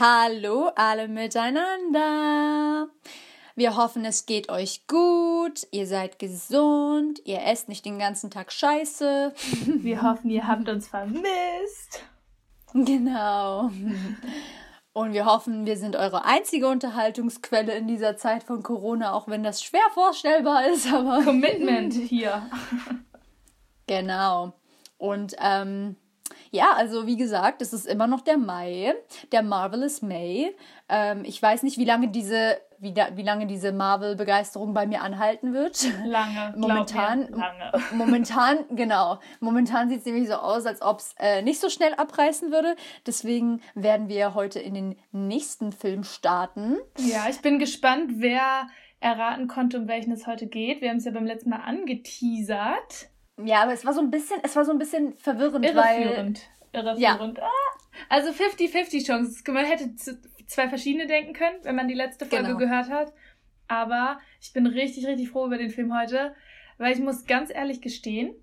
Hallo alle miteinander. Wir hoffen, es geht euch gut, ihr seid gesund, ihr esst nicht den ganzen Tag Scheiße. Wir hoffen, ihr habt uns vermisst. Genau. Und wir hoffen, wir sind eure einzige Unterhaltungsquelle in dieser Zeit von Corona, auch wenn das schwer vorstellbar ist, aber. Commitment hier. Genau. Und ähm, ja, also wie gesagt, es ist immer noch der Mai, der Marvelous May. Ähm, ich weiß nicht, wie lange diese, wie, da, wie lange diese Marvel-Begeisterung bei mir anhalten wird. Lange. Momentan, mir, lange. momentan, genau. Momentan sieht es nämlich so aus, als ob es äh, nicht so schnell abreißen würde. Deswegen werden wir heute in den nächsten Film starten. Ja, ich bin gespannt, wer erraten konnte, um welchen es heute geht. Wir haben es ja beim letzten Mal angeteasert. Ja, aber es war so ein bisschen, es war so ein bisschen verwirrend, Irreführend. Weil, Irreführend. Ja. Ah, also 50-50 Chancen. Man hätte zwei verschiedene denken können, wenn man die letzte Folge genau. gehört hat. Aber ich bin richtig, richtig froh über den Film heute, weil ich muss ganz ehrlich gestehen,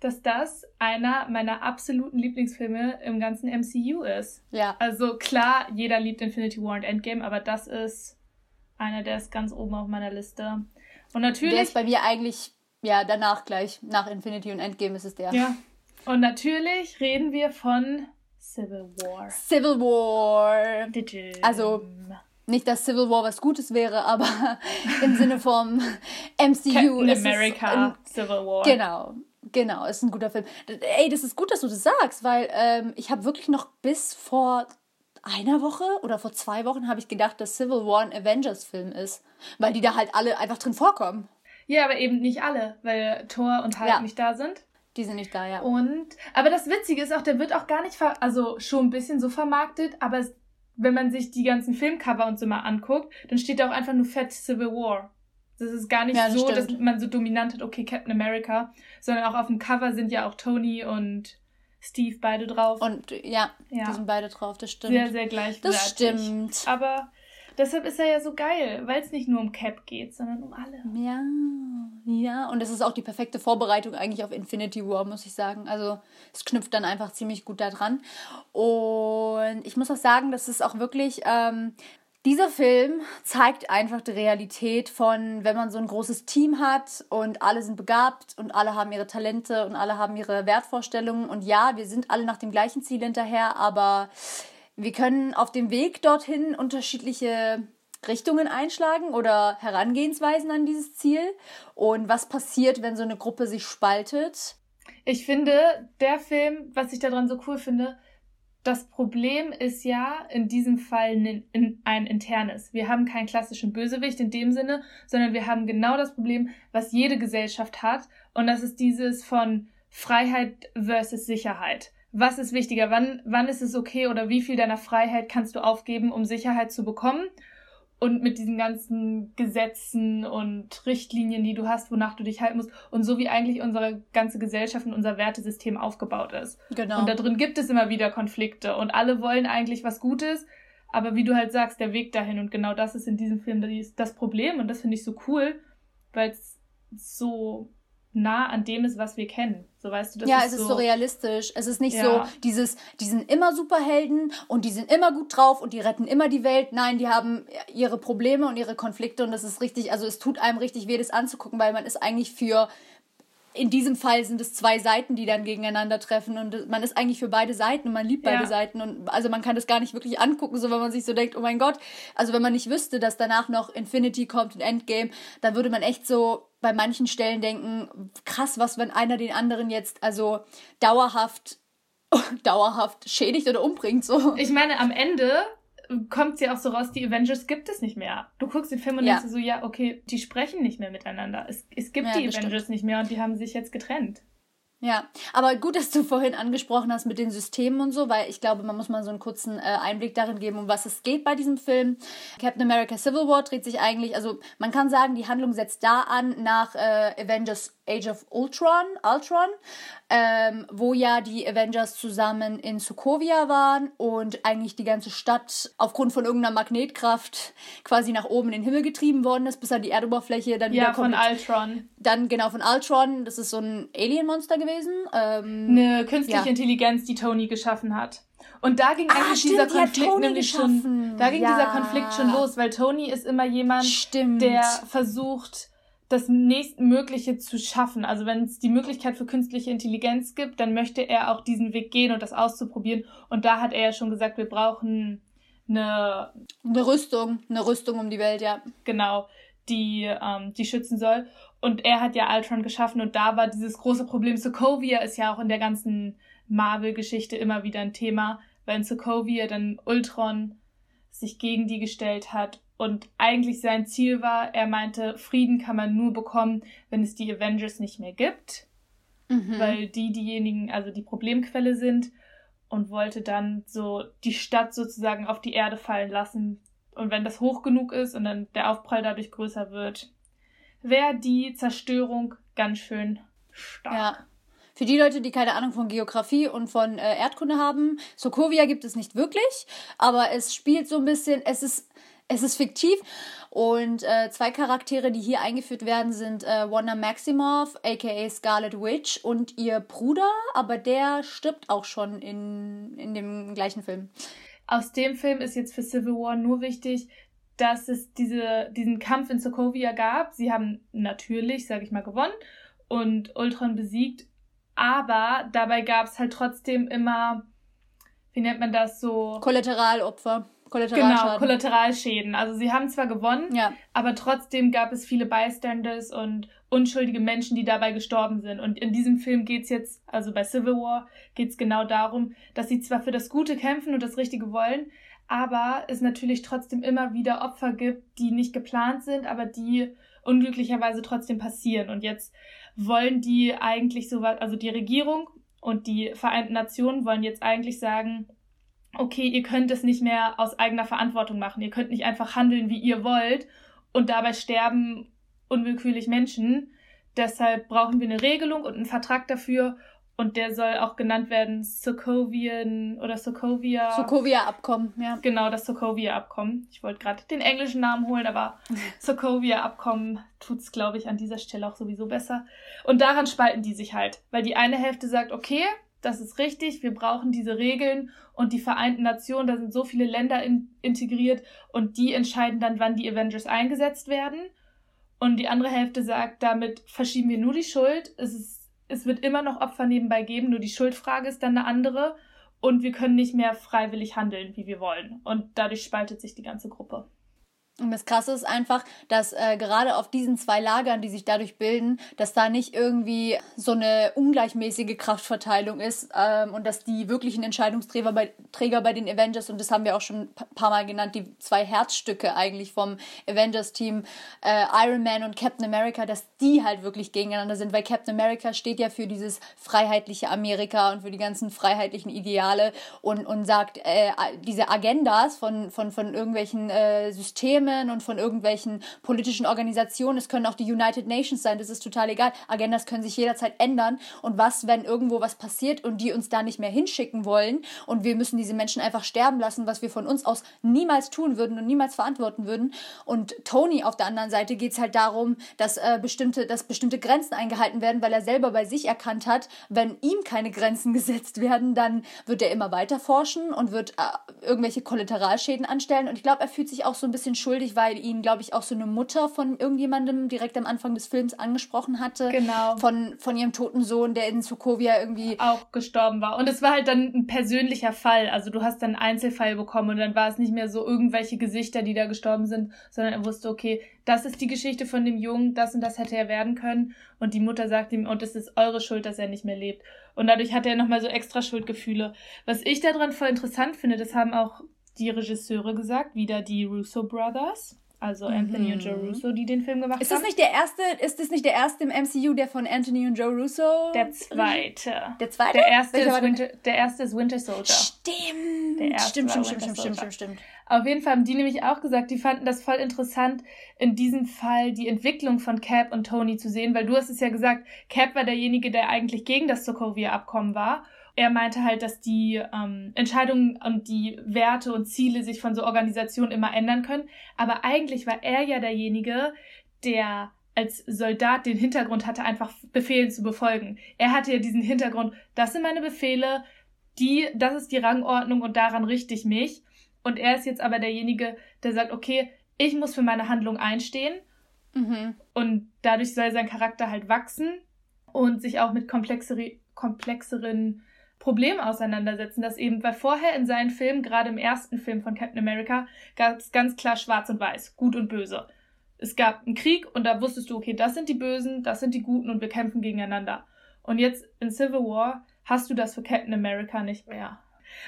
dass das einer meiner absoluten Lieblingsfilme im ganzen MCU ist. Ja. Also klar, jeder liebt Infinity War und Endgame, aber das ist einer, der ist ganz oben auf meiner Liste. Und natürlich. Der ist bei mir eigentlich ja, danach gleich. Nach Infinity und Endgame ist es der. Ja. Und natürlich reden wir von Civil War. Civil War. Also nicht, dass Civil War was Gutes wäre, aber im Sinne vom MCU Captain ist America, ein, Civil War. Genau, genau, ist ein guter Film. Ey, das ist gut, dass du das sagst, weil ähm, ich habe wirklich noch bis vor einer Woche oder vor zwei Wochen habe ich gedacht, dass Civil War ein Avengers-Film ist, weil die da halt alle einfach drin vorkommen. Ja, aber eben nicht alle, weil Thor und Hulk ja. nicht da sind. Die sind nicht da, ja. Und, aber das Witzige ist auch, der wird auch gar nicht, also schon ein bisschen so vermarktet, aber es, wenn man sich die ganzen Filmcover und so mal anguckt, dann steht da auch einfach nur Fett Civil War. Das ist gar nicht ja, das so, stimmt. dass man so dominant hat, okay, Captain America, sondern auch auf dem Cover sind ja auch Tony und Steve beide drauf. Und ja, ja. die sind beide drauf, das stimmt. Sehr, sehr gleichwertig. Das stimmt. Aber Deshalb ist er ja so geil, weil es nicht nur um Cap geht, sondern um alle. Ja, ja. Und es ist auch die perfekte Vorbereitung eigentlich auf Infinity War, muss ich sagen. Also es knüpft dann einfach ziemlich gut da dran. Und ich muss auch sagen, dass es auch wirklich. Ähm, dieser Film zeigt einfach die Realität von, wenn man so ein großes Team hat und alle sind begabt und alle haben ihre Talente und alle haben ihre Wertvorstellungen. Und ja, wir sind alle nach dem gleichen Ziel hinterher, aber wir können auf dem Weg dorthin unterschiedliche Richtungen einschlagen oder Herangehensweisen an dieses Ziel. Und was passiert, wenn so eine Gruppe sich spaltet? Ich finde, der Film, was ich daran so cool finde, das Problem ist ja in diesem Fall ein internes. Wir haben keinen klassischen Bösewicht in dem Sinne, sondern wir haben genau das Problem, was jede Gesellschaft hat. Und das ist dieses von Freiheit versus Sicherheit was ist wichtiger, wann, wann ist es okay oder wie viel deiner Freiheit kannst du aufgeben, um Sicherheit zu bekommen? Und mit diesen ganzen Gesetzen und Richtlinien, die du hast, wonach du dich halten musst. Und so wie eigentlich unsere ganze Gesellschaft und unser Wertesystem aufgebaut ist. Genau. Und da drin gibt es immer wieder Konflikte. Und alle wollen eigentlich was Gutes. Aber wie du halt sagst, der Weg dahin. Und genau das ist in diesem Film das Problem. Und das finde ich so cool, weil es so nah an dem ist, was wir kennen. So weißt du, das ja, ist es ist so, so realistisch. Es ist nicht ja. so dieses, die sind immer Superhelden und die sind immer gut drauf und die retten immer die Welt. Nein, die haben ihre Probleme und ihre Konflikte und das ist richtig, also es tut einem richtig weh, das anzugucken, weil man ist eigentlich für in diesem Fall sind es zwei Seiten, die dann gegeneinander treffen und man ist eigentlich für beide Seiten und man liebt beide ja. Seiten und also man kann das gar nicht wirklich angucken, so wenn man sich so denkt, oh mein Gott, also wenn man nicht wüsste, dass danach noch Infinity kommt und Endgame, dann würde man echt so bei manchen Stellen denken, krass, was wenn einer den anderen jetzt also dauerhaft dauerhaft schädigt oder umbringt so. Ich meine, am Ende kommt ja auch so raus, die Avengers gibt es nicht mehr. Du guckst den Film und ja. denkst so, ja, okay, die sprechen nicht mehr miteinander. Es, es gibt ja, die Avengers stimmt. nicht mehr und die haben sich jetzt getrennt. Ja, aber gut, dass du vorhin angesprochen hast mit den Systemen und so, weil ich glaube, man muss mal so einen kurzen äh, Einblick darin geben, um was es geht bei diesem Film. Captain America Civil War dreht sich eigentlich, also man kann sagen, die Handlung setzt da an nach äh, Avengers Age of Ultron, Ultron, ähm, wo ja die Avengers zusammen in Sokovia waren und eigentlich die ganze Stadt aufgrund von irgendeiner Magnetkraft quasi nach oben in den Himmel getrieben worden ist, bis an die Erdoberfläche dann ja, wieder kommt. Ja, von Ultron. Dann genau von Ultron, das ist so ein Alien-Monster gewesen. Ähm, Eine künstliche ja. Intelligenz, die Tony geschaffen hat. Und da ging ah, eigentlich stimmt, dieser Konflikt nämlich schon, da ging ja. dieser Konflikt schon los, weil Tony ist immer jemand, stimmt. der versucht, das nächstmögliche zu schaffen. Also wenn es die Möglichkeit für künstliche Intelligenz gibt, dann möchte er auch diesen Weg gehen und das auszuprobieren. Und da hat er ja schon gesagt, wir brauchen eine, eine Rüstung, eine Rüstung um die Welt, ja. Genau, die, ähm, die schützen soll. Und er hat ja Ultron geschaffen und da war dieses große Problem. Sokovia ist ja auch in der ganzen Marvel-Geschichte immer wieder ein Thema, weil in Sokovia dann Ultron sich gegen die gestellt hat und eigentlich sein Ziel war, er meinte, Frieden kann man nur bekommen, wenn es die Avengers nicht mehr gibt, mhm. weil die diejenigen, also die Problemquelle sind und wollte dann so die Stadt sozusagen auf die Erde fallen lassen. Und wenn das hoch genug ist und dann der Aufprall dadurch größer wird, wäre die Zerstörung ganz schön stark. Ja. Für die Leute, die keine Ahnung von Geografie und von äh, Erdkunde haben, Sokovia gibt es nicht wirklich, aber es spielt so ein bisschen, es ist es ist fiktiv und äh, zwei Charaktere, die hier eingeführt werden, sind äh, Wanda Maximoff, aka Scarlet Witch, und ihr Bruder, aber der stirbt auch schon in, in dem gleichen Film. Aus dem Film ist jetzt für Civil War nur wichtig, dass es diese, diesen Kampf in Sokovia gab. Sie haben natürlich, sage ich mal, gewonnen und Ultron besiegt, aber dabei gab es halt trotzdem immer, wie nennt man das so? Kollateralopfer. Genau, Kollateralschäden. Also sie haben zwar gewonnen, ja. aber trotzdem gab es viele Bystanders und unschuldige Menschen, die dabei gestorben sind. Und in diesem Film geht's jetzt, also bei Civil War, geht's genau darum, dass sie zwar für das Gute kämpfen und das Richtige wollen, aber es natürlich trotzdem immer wieder Opfer gibt, die nicht geplant sind, aber die unglücklicherweise trotzdem passieren. Und jetzt wollen die eigentlich so was, also die Regierung und die Vereinten Nationen wollen jetzt eigentlich sagen, okay, ihr könnt es nicht mehr aus eigener Verantwortung machen. Ihr könnt nicht einfach handeln, wie ihr wollt und dabei sterben unwillkürlich Menschen. Deshalb brauchen wir eine Regelung und einen Vertrag dafür und der soll auch genannt werden Sokovian oder Sokovia. Sokovia-Abkommen, ja. Genau, das Sokovia-Abkommen. Ich wollte gerade den englischen Namen holen, aber Sokovia-Abkommen tut's, glaube ich, an dieser Stelle auch sowieso besser. Und daran spalten die sich halt, weil die eine Hälfte sagt, okay, das ist richtig, wir brauchen diese Regeln und die Vereinten Nationen, da sind so viele Länder in, integriert und die entscheiden dann, wann die Avengers eingesetzt werden. Und die andere Hälfte sagt, damit verschieben wir nur die Schuld. Es, ist, es wird immer noch Opfer nebenbei geben, nur die Schuldfrage ist dann eine andere und wir können nicht mehr freiwillig handeln, wie wir wollen. Und dadurch spaltet sich die ganze Gruppe. Und das Krasse ist einfach, dass äh, gerade auf diesen zwei Lagern, die sich dadurch bilden, dass da nicht irgendwie so eine ungleichmäßige Kraftverteilung ist ähm, und dass die wirklichen Entscheidungsträger bei, Träger bei den Avengers, und das haben wir auch schon ein paar Mal genannt, die zwei Herzstücke eigentlich vom Avengers-Team, äh, Iron Man und Captain America, dass die halt wirklich gegeneinander sind, weil Captain America steht ja für dieses freiheitliche Amerika und für die ganzen freiheitlichen Ideale und, und sagt, äh, diese Agendas von, von, von irgendwelchen äh, Systemen, Unternehmen und von irgendwelchen politischen Organisationen. Es können auch die United Nations sein, das ist total egal. Agendas können sich jederzeit ändern. Und was, wenn irgendwo was passiert und die uns da nicht mehr hinschicken wollen und wir müssen diese Menschen einfach sterben lassen, was wir von uns aus niemals tun würden und niemals verantworten würden. Und Tony auf der anderen Seite geht es halt darum, dass, äh, bestimmte, dass bestimmte Grenzen eingehalten werden, weil er selber bei sich erkannt hat, wenn ihm keine Grenzen gesetzt werden, dann wird er immer weiter forschen und wird äh, irgendwelche Kollateralschäden anstellen. Und ich glaube, er fühlt sich auch so ein bisschen schuldig schuldig, weil ihn, glaube ich, auch so eine Mutter von irgendjemandem direkt am Anfang des Films angesprochen hatte. Genau. Von, von ihrem toten Sohn, der in Sokovia irgendwie auch gestorben war. Und es war halt dann ein persönlicher Fall. Also du hast dann einen Einzelfall bekommen und dann war es nicht mehr so irgendwelche Gesichter, die da gestorben sind, sondern er wusste, okay, das ist die Geschichte von dem Jungen, das und das hätte er werden können. Und die Mutter sagt ihm, und es ist eure Schuld, dass er nicht mehr lebt. Und dadurch hat er nochmal so extra Schuldgefühle. Was ich daran voll interessant finde, das haben auch die Regisseure gesagt, wieder die Russo Brothers. Also Anthony mhm. und Joe Russo, die den Film gemacht ist das haben. Nicht der erste, ist das nicht der erste im MCU, der von Anthony und Joe Russo? Der zweite. Der zweite? Der erste, ist Winter, der erste ist Winter Soldier. Stimmt. Der erste stimmt, stimmt, stimmt, stimmt, stimmt, stimmt. Auf jeden Fall haben die nämlich auch gesagt, die fanden das voll interessant, in diesem Fall die Entwicklung von Cap und Tony zu sehen, weil du hast es ja gesagt, Cap war derjenige, der eigentlich gegen das Sokovia-Abkommen war er meinte halt, dass die ähm, Entscheidungen und die Werte und Ziele sich von so Organisationen immer ändern können. Aber eigentlich war er ja derjenige, der als Soldat den Hintergrund hatte, einfach Befehlen zu befolgen. Er hatte ja diesen Hintergrund, das sind meine Befehle, die, das ist die Rangordnung und daran richte ich mich. Und er ist jetzt aber derjenige, der sagt, okay, ich muss für meine Handlung einstehen. Mhm. Und dadurch soll sein Charakter halt wachsen und sich auch mit komplexere, komplexeren Problemen auseinandersetzen. Das eben, weil vorher in seinen Filmen, gerade im ersten Film von Captain America, gab es ganz klar schwarz und weiß, gut und böse. Es gab einen Krieg und da wusstest du, okay, das sind die Bösen, das sind die Guten und wir kämpfen gegeneinander. Und jetzt in Civil War hast du das für Captain America nicht mehr.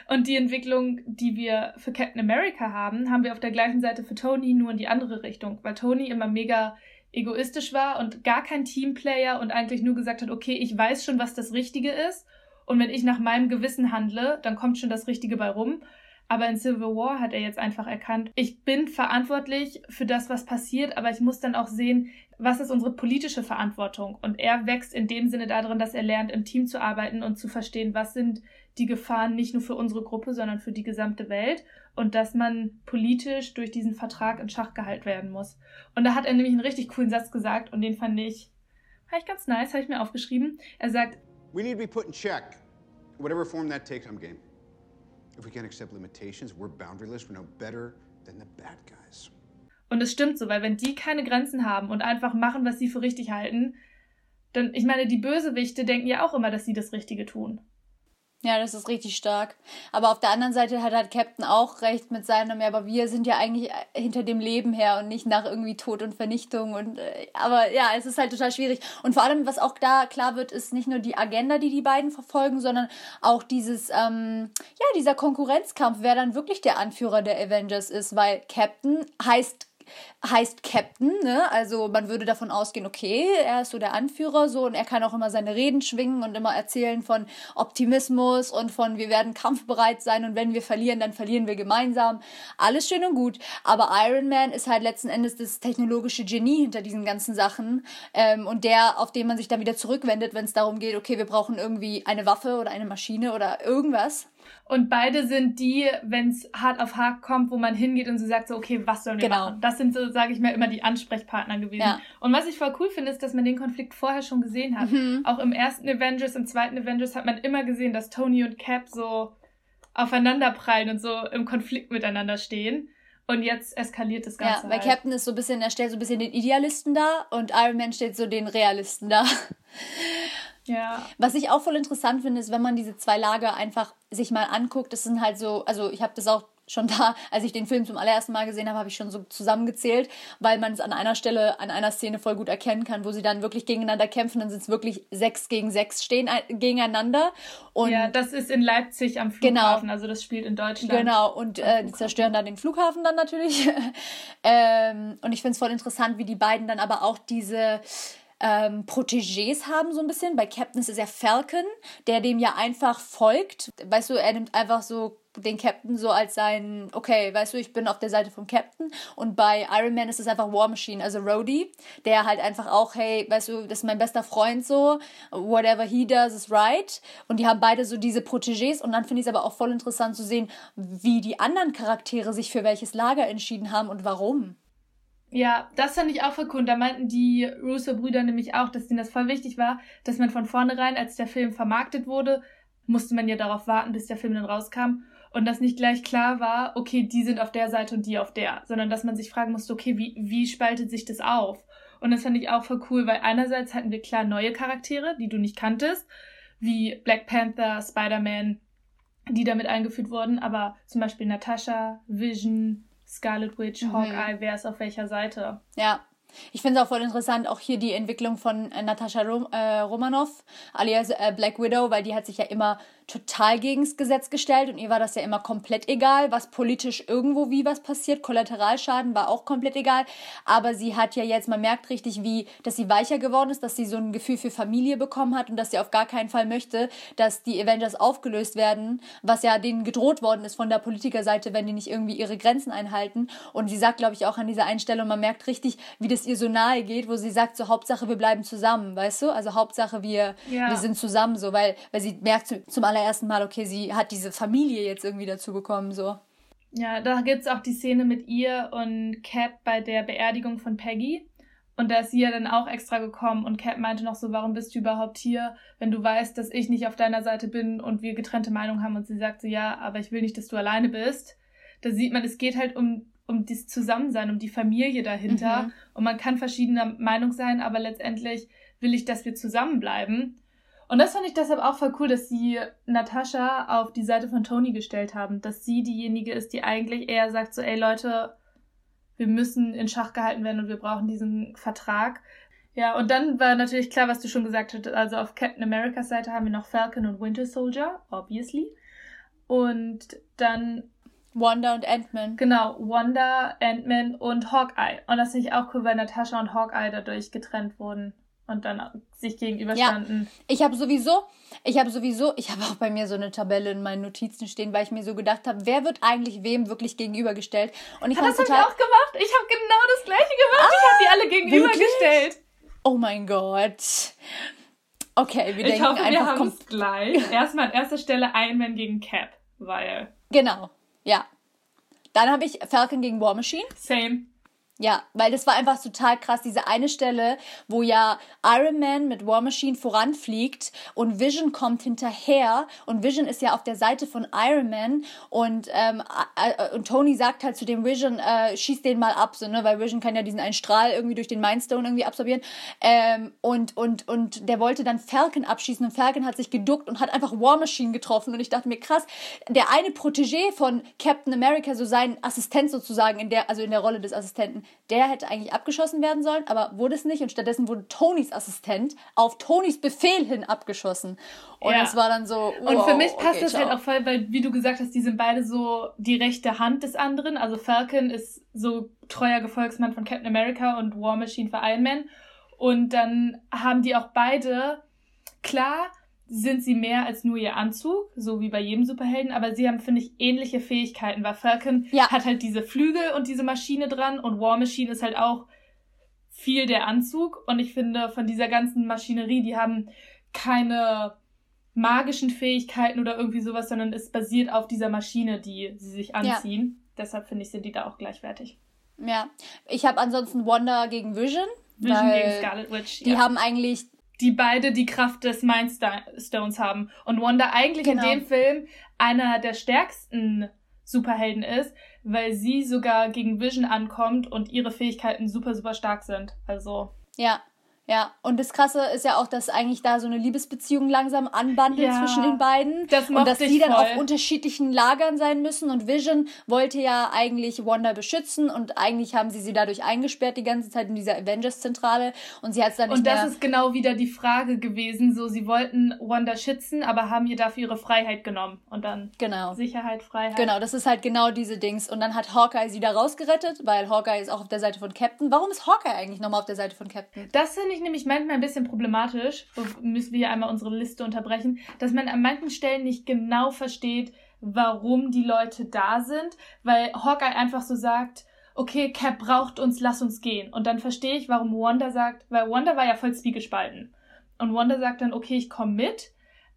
Und die Entwicklung, die wir für Captain America haben, haben wir auf der gleichen Seite für Tony, nur in die andere Richtung, weil Tony immer mega egoistisch war und gar kein Teamplayer und eigentlich nur gesagt hat, okay, ich weiß schon, was das Richtige ist und wenn ich nach meinem Gewissen handle, dann kommt schon das Richtige bei rum. Aber in Civil War hat er jetzt einfach erkannt, ich bin verantwortlich für das, was passiert, aber ich muss dann auch sehen, was ist unsere politische Verantwortung? Und er wächst in dem Sinne darin, dass er lernt, im Team zu arbeiten und zu verstehen, was sind die Gefahren nicht nur für unsere Gruppe, sondern für die gesamte Welt und dass man politisch durch diesen Vertrag in Schach gehalten werden muss. Und da hat er nämlich einen richtig coolen Satz gesagt und den fand ich, fand ich ganz nice, habe ich mir aufgeschrieben. Er sagt, We need to be put in check. Whatever form that takes, I'm game. If we can't accept limitations, we're boundaryless, we're no better than the bad guys. Und es stimmt so, weil wenn die keine Grenzen haben und einfach machen, was sie für richtig halten, dann, ich meine, die Bösewichte denken ja auch immer, dass sie das Richtige tun. Ja, das ist richtig stark. Aber auf der anderen Seite hat halt Captain auch recht mit seinem, ja, aber wir sind ja eigentlich hinter dem Leben her und nicht nach irgendwie Tod und Vernichtung und, äh, aber ja, es ist halt total schwierig. Und vor allem, was auch da klar wird, ist nicht nur die Agenda, die die beiden verfolgen, sondern auch dieses, ähm, ja, dieser Konkurrenzkampf, wer dann wirklich der Anführer der Avengers ist, weil Captain heißt heißt Captain, ne? Also man würde davon ausgehen, okay, er ist so der Anführer so und er kann auch immer seine Reden schwingen und immer erzählen von Optimismus und von wir werden kampfbereit sein und wenn wir verlieren, dann verlieren wir gemeinsam. Alles schön und gut, aber Iron Man ist halt letzten Endes das technologische Genie hinter diesen ganzen Sachen ähm, und der, auf den man sich dann wieder zurückwendet, wenn es darum geht, okay, wir brauchen irgendwie eine Waffe oder eine Maschine oder irgendwas. Und beide sind die, wenn es hart auf hart kommt, wo man hingeht und so sagt, so, okay, was sollen wir genau. machen? Das sind so, sage ich mal, immer die Ansprechpartner gewesen. Ja. Und was ich voll cool finde, ist, dass man den Konflikt vorher schon gesehen hat. Mhm. Auch im ersten Avengers, im zweiten Avengers hat man immer gesehen, dass Tony und Cap so aufeinanderprallen und so im Konflikt miteinander stehen. Und jetzt eskaliert das Ganze. Ja, weil halt. Captain ist so ein bisschen, er stellt so ein bisschen den Idealisten da und Iron Man steht so den Realisten da. Ja. Was ich auch voll interessant finde, ist, wenn man diese zwei Lager einfach sich mal anguckt, das sind halt so, also ich habe das auch schon da, als ich den Film zum allerersten Mal gesehen habe, habe ich schon so zusammengezählt, weil man es an einer Stelle, an einer Szene voll gut erkennen kann, wo sie dann wirklich gegeneinander kämpfen, dann sind es wirklich sechs gegen sechs stehen gegeneinander. Und ja, das ist in Leipzig am. Flughafen, genau, also das spielt in Deutschland. Genau, und äh, die zerstören da den Flughafen dann natürlich. ähm, und ich finde es voll interessant, wie die beiden dann aber auch diese ähm, Protégés haben, so ein bisschen. Bei Captain ist es ja Falcon, der dem ja einfach folgt. Weißt du, er nimmt einfach so den Captain so als sein, okay, weißt du, ich bin auf der Seite vom Captain. Und bei Iron Man ist es einfach War Machine, also Rhodey, der halt einfach auch, hey, weißt du, das ist mein bester Freund so, whatever he does is right. Und die haben beide so diese Protégés. Und dann finde ich es aber auch voll interessant zu sehen, wie die anderen Charaktere sich für welches Lager entschieden haben und warum. Ja, das fand ich auch voll cool. Da meinten die Russo-Brüder nämlich auch, dass denen das voll wichtig war, dass man von vornherein, als der Film vermarktet wurde, musste man ja darauf warten, bis der Film dann rauskam. Und dass nicht gleich klar war, okay, die sind auf der Seite und die auf der, sondern dass man sich fragen musste, okay, wie, wie spaltet sich das auf? Und das fand ich auch voll cool, weil einerseits hatten wir klar neue Charaktere, die du nicht kanntest, wie Black Panther, Spider-Man, die damit eingeführt wurden, aber zum Beispiel Natasha, Vision, Scarlet Witch, mhm. Hawkeye, wer ist auf welcher Seite. Ja, ich finde es auch voll interessant, auch hier die Entwicklung von äh, Natascha Rom äh, Romanoff, alias äh, Black Widow, weil die hat sich ja immer total gegens Gesetz gestellt und ihr war das ja immer komplett egal, was politisch irgendwo wie was passiert. Kollateralschaden war auch komplett egal. Aber sie hat ja jetzt, man merkt richtig, wie, dass sie weicher geworden ist, dass sie so ein Gefühl für Familie bekommen hat und dass sie auf gar keinen Fall möchte, dass die Avengers aufgelöst werden, was ja denen gedroht worden ist von der Politikerseite, wenn die nicht irgendwie ihre Grenzen einhalten. Und sie sagt, glaube ich, auch an dieser Einstellung, man merkt richtig, wie das ihr so nahe geht, wo sie sagt, so Hauptsache wir bleiben zusammen, weißt du? Also Hauptsache wir, ja. wir sind zusammen, so, weil, weil sie merkt zum allerersten Mal, okay, sie hat diese Familie jetzt irgendwie dazu bekommen, so. Ja, da gibt es auch die Szene mit ihr und Cap bei der Beerdigung von Peggy. Und da ist sie ja dann auch extra gekommen und Cap meinte noch so, warum bist du überhaupt hier, wenn du weißt, dass ich nicht auf deiner Seite bin und wir getrennte Meinungen haben. Und sie sagt so, ja, aber ich will nicht, dass du alleine bist. Da sieht man, es geht halt um, um das Zusammensein, um die Familie dahinter. Mhm. Und man kann verschiedener Meinung sein, aber letztendlich will ich, dass wir zusammenbleiben. Und das fand ich deshalb auch voll cool, dass sie Natascha auf die Seite von Tony gestellt haben. Dass sie diejenige ist, die eigentlich eher sagt so, ey Leute, wir müssen in Schach gehalten werden und wir brauchen diesen Vertrag. Ja, und dann war natürlich klar, was du schon gesagt hast. Also auf Captain Americas Seite haben wir noch Falcon und Winter Soldier, obviously. Und dann Wanda und Ant-Man. Genau, Wanda, Ant-Man und Hawkeye. Und das finde ich auch cool, weil Natascha und Hawkeye dadurch getrennt wurden und dann sich gegenüberstanden. Ja, ich habe sowieso, ich habe sowieso, ich habe auch bei mir so eine Tabelle in meinen Notizen stehen, weil ich mir so gedacht habe, wer wird eigentlich wem wirklich gegenübergestellt? Und ich ah, das habe ich auch gemacht. Ich habe genau das gleiche gemacht. Ah, ich habe die alle gegenübergestellt. Wirklich? Oh mein Gott. Okay, wir ich denken hoffe, einfach wir es gleich. Erstmal an erster Stelle Iron Man gegen Cap, weil. Genau, ja. Dann habe ich Falcon gegen War Machine. Same. Ja, weil das war einfach total krass, diese eine Stelle, wo ja Iron Man mit War Machine voranfliegt und Vision kommt hinterher. Und Vision ist ja auf der Seite von Iron Man. Und, ähm, äh, und Tony sagt halt zu dem Vision, äh, schieß den mal ab, so, ne, weil Vision kann ja diesen einen Strahl irgendwie durch den Mindstone irgendwie absorbieren. Ähm, und, und, und der wollte dann Falcon abschießen und Falcon hat sich geduckt und hat einfach War Machine getroffen. Und ich dachte mir, krass, der eine Protégé von Captain America, so sein Assistent sozusagen in der, also in der Rolle des Assistenten, der hätte eigentlich abgeschossen werden sollen, aber wurde es nicht und stattdessen wurde Tonys Assistent auf Tonys Befehl hin abgeschossen. Und ja. es war dann so. Wow, und für mich passt okay, das halt auch voll, weil, wie du gesagt hast, die sind beide so die rechte Hand des anderen. Also Falcon ist so treuer Gefolgsmann von Captain America und War Machine für Iron Man. Und dann haben die auch beide, klar, sind sie mehr als nur ihr Anzug, so wie bei jedem Superhelden, aber sie haben, finde ich, ähnliche Fähigkeiten, weil Falcon ja. hat halt diese Flügel und diese Maschine dran und War Machine ist halt auch viel der Anzug und ich finde, von dieser ganzen Maschinerie, die haben keine magischen Fähigkeiten oder irgendwie sowas, sondern es basiert auf dieser Maschine, die sie sich anziehen. Ja. Deshalb finde ich, sind die da auch gleichwertig. Ja, ich habe ansonsten Wanda gegen Vision. Vision gegen Scarlet Witch. Die ja. haben eigentlich die beide die Kraft des Mindstones haben. Und Wanda eigentlich genau. in dem Film einer der stärksten Superhelden ist, weil sie sogar gegen Vision ankommt und ihre Fähigkeiten super, super stark sind. Also. Ja, ja, und das Krasse ist ja auch, dass eigentlich da so eine Liebesbeziehung langsam anbandelt ja, zwischen den beiden. Das und dass die dann voll. auf unterschiedlichen Lagern sein müssen. Und Vision wollte ja eigentlich Wanda beschützen und eigentlich haben sie sie dadurch eingesperrt die ganze Zeit in dieser Avengers-Zentrale und sie hat es dann nicht Und das mehr ist genau wieder die Frage gewesen. So, sie wollten Wanda schützen, aber haben ihr dafür ihre Freiheit genommen. Und dann genau. Sicherheit, Freiheit. Genau, das ist halt genau diese Dings. Und dann hat Hawkeye sie da rausgerettet, weil Hawkeye ist auch auf der Seite von Captain. Warum ist Hawkeye eigentlich nochmal auf der Seite von Captain? Das finde ich nämlich manchmal ein bisschen problematisch, müssen wir hier einmal unsere Liste unterbrechen, dass man an manchen Stellen nicht genau versteht, warum die Leute da sind, weil Hawkeye einfach so sagt, okay, Cap braucht uns, lass uns gehen. Und dann verstehe ich, warum Wanda sagt, weil Wanda war ja voll zwiegespalten. Und Wanda sagt dann, okay, ich komme mit,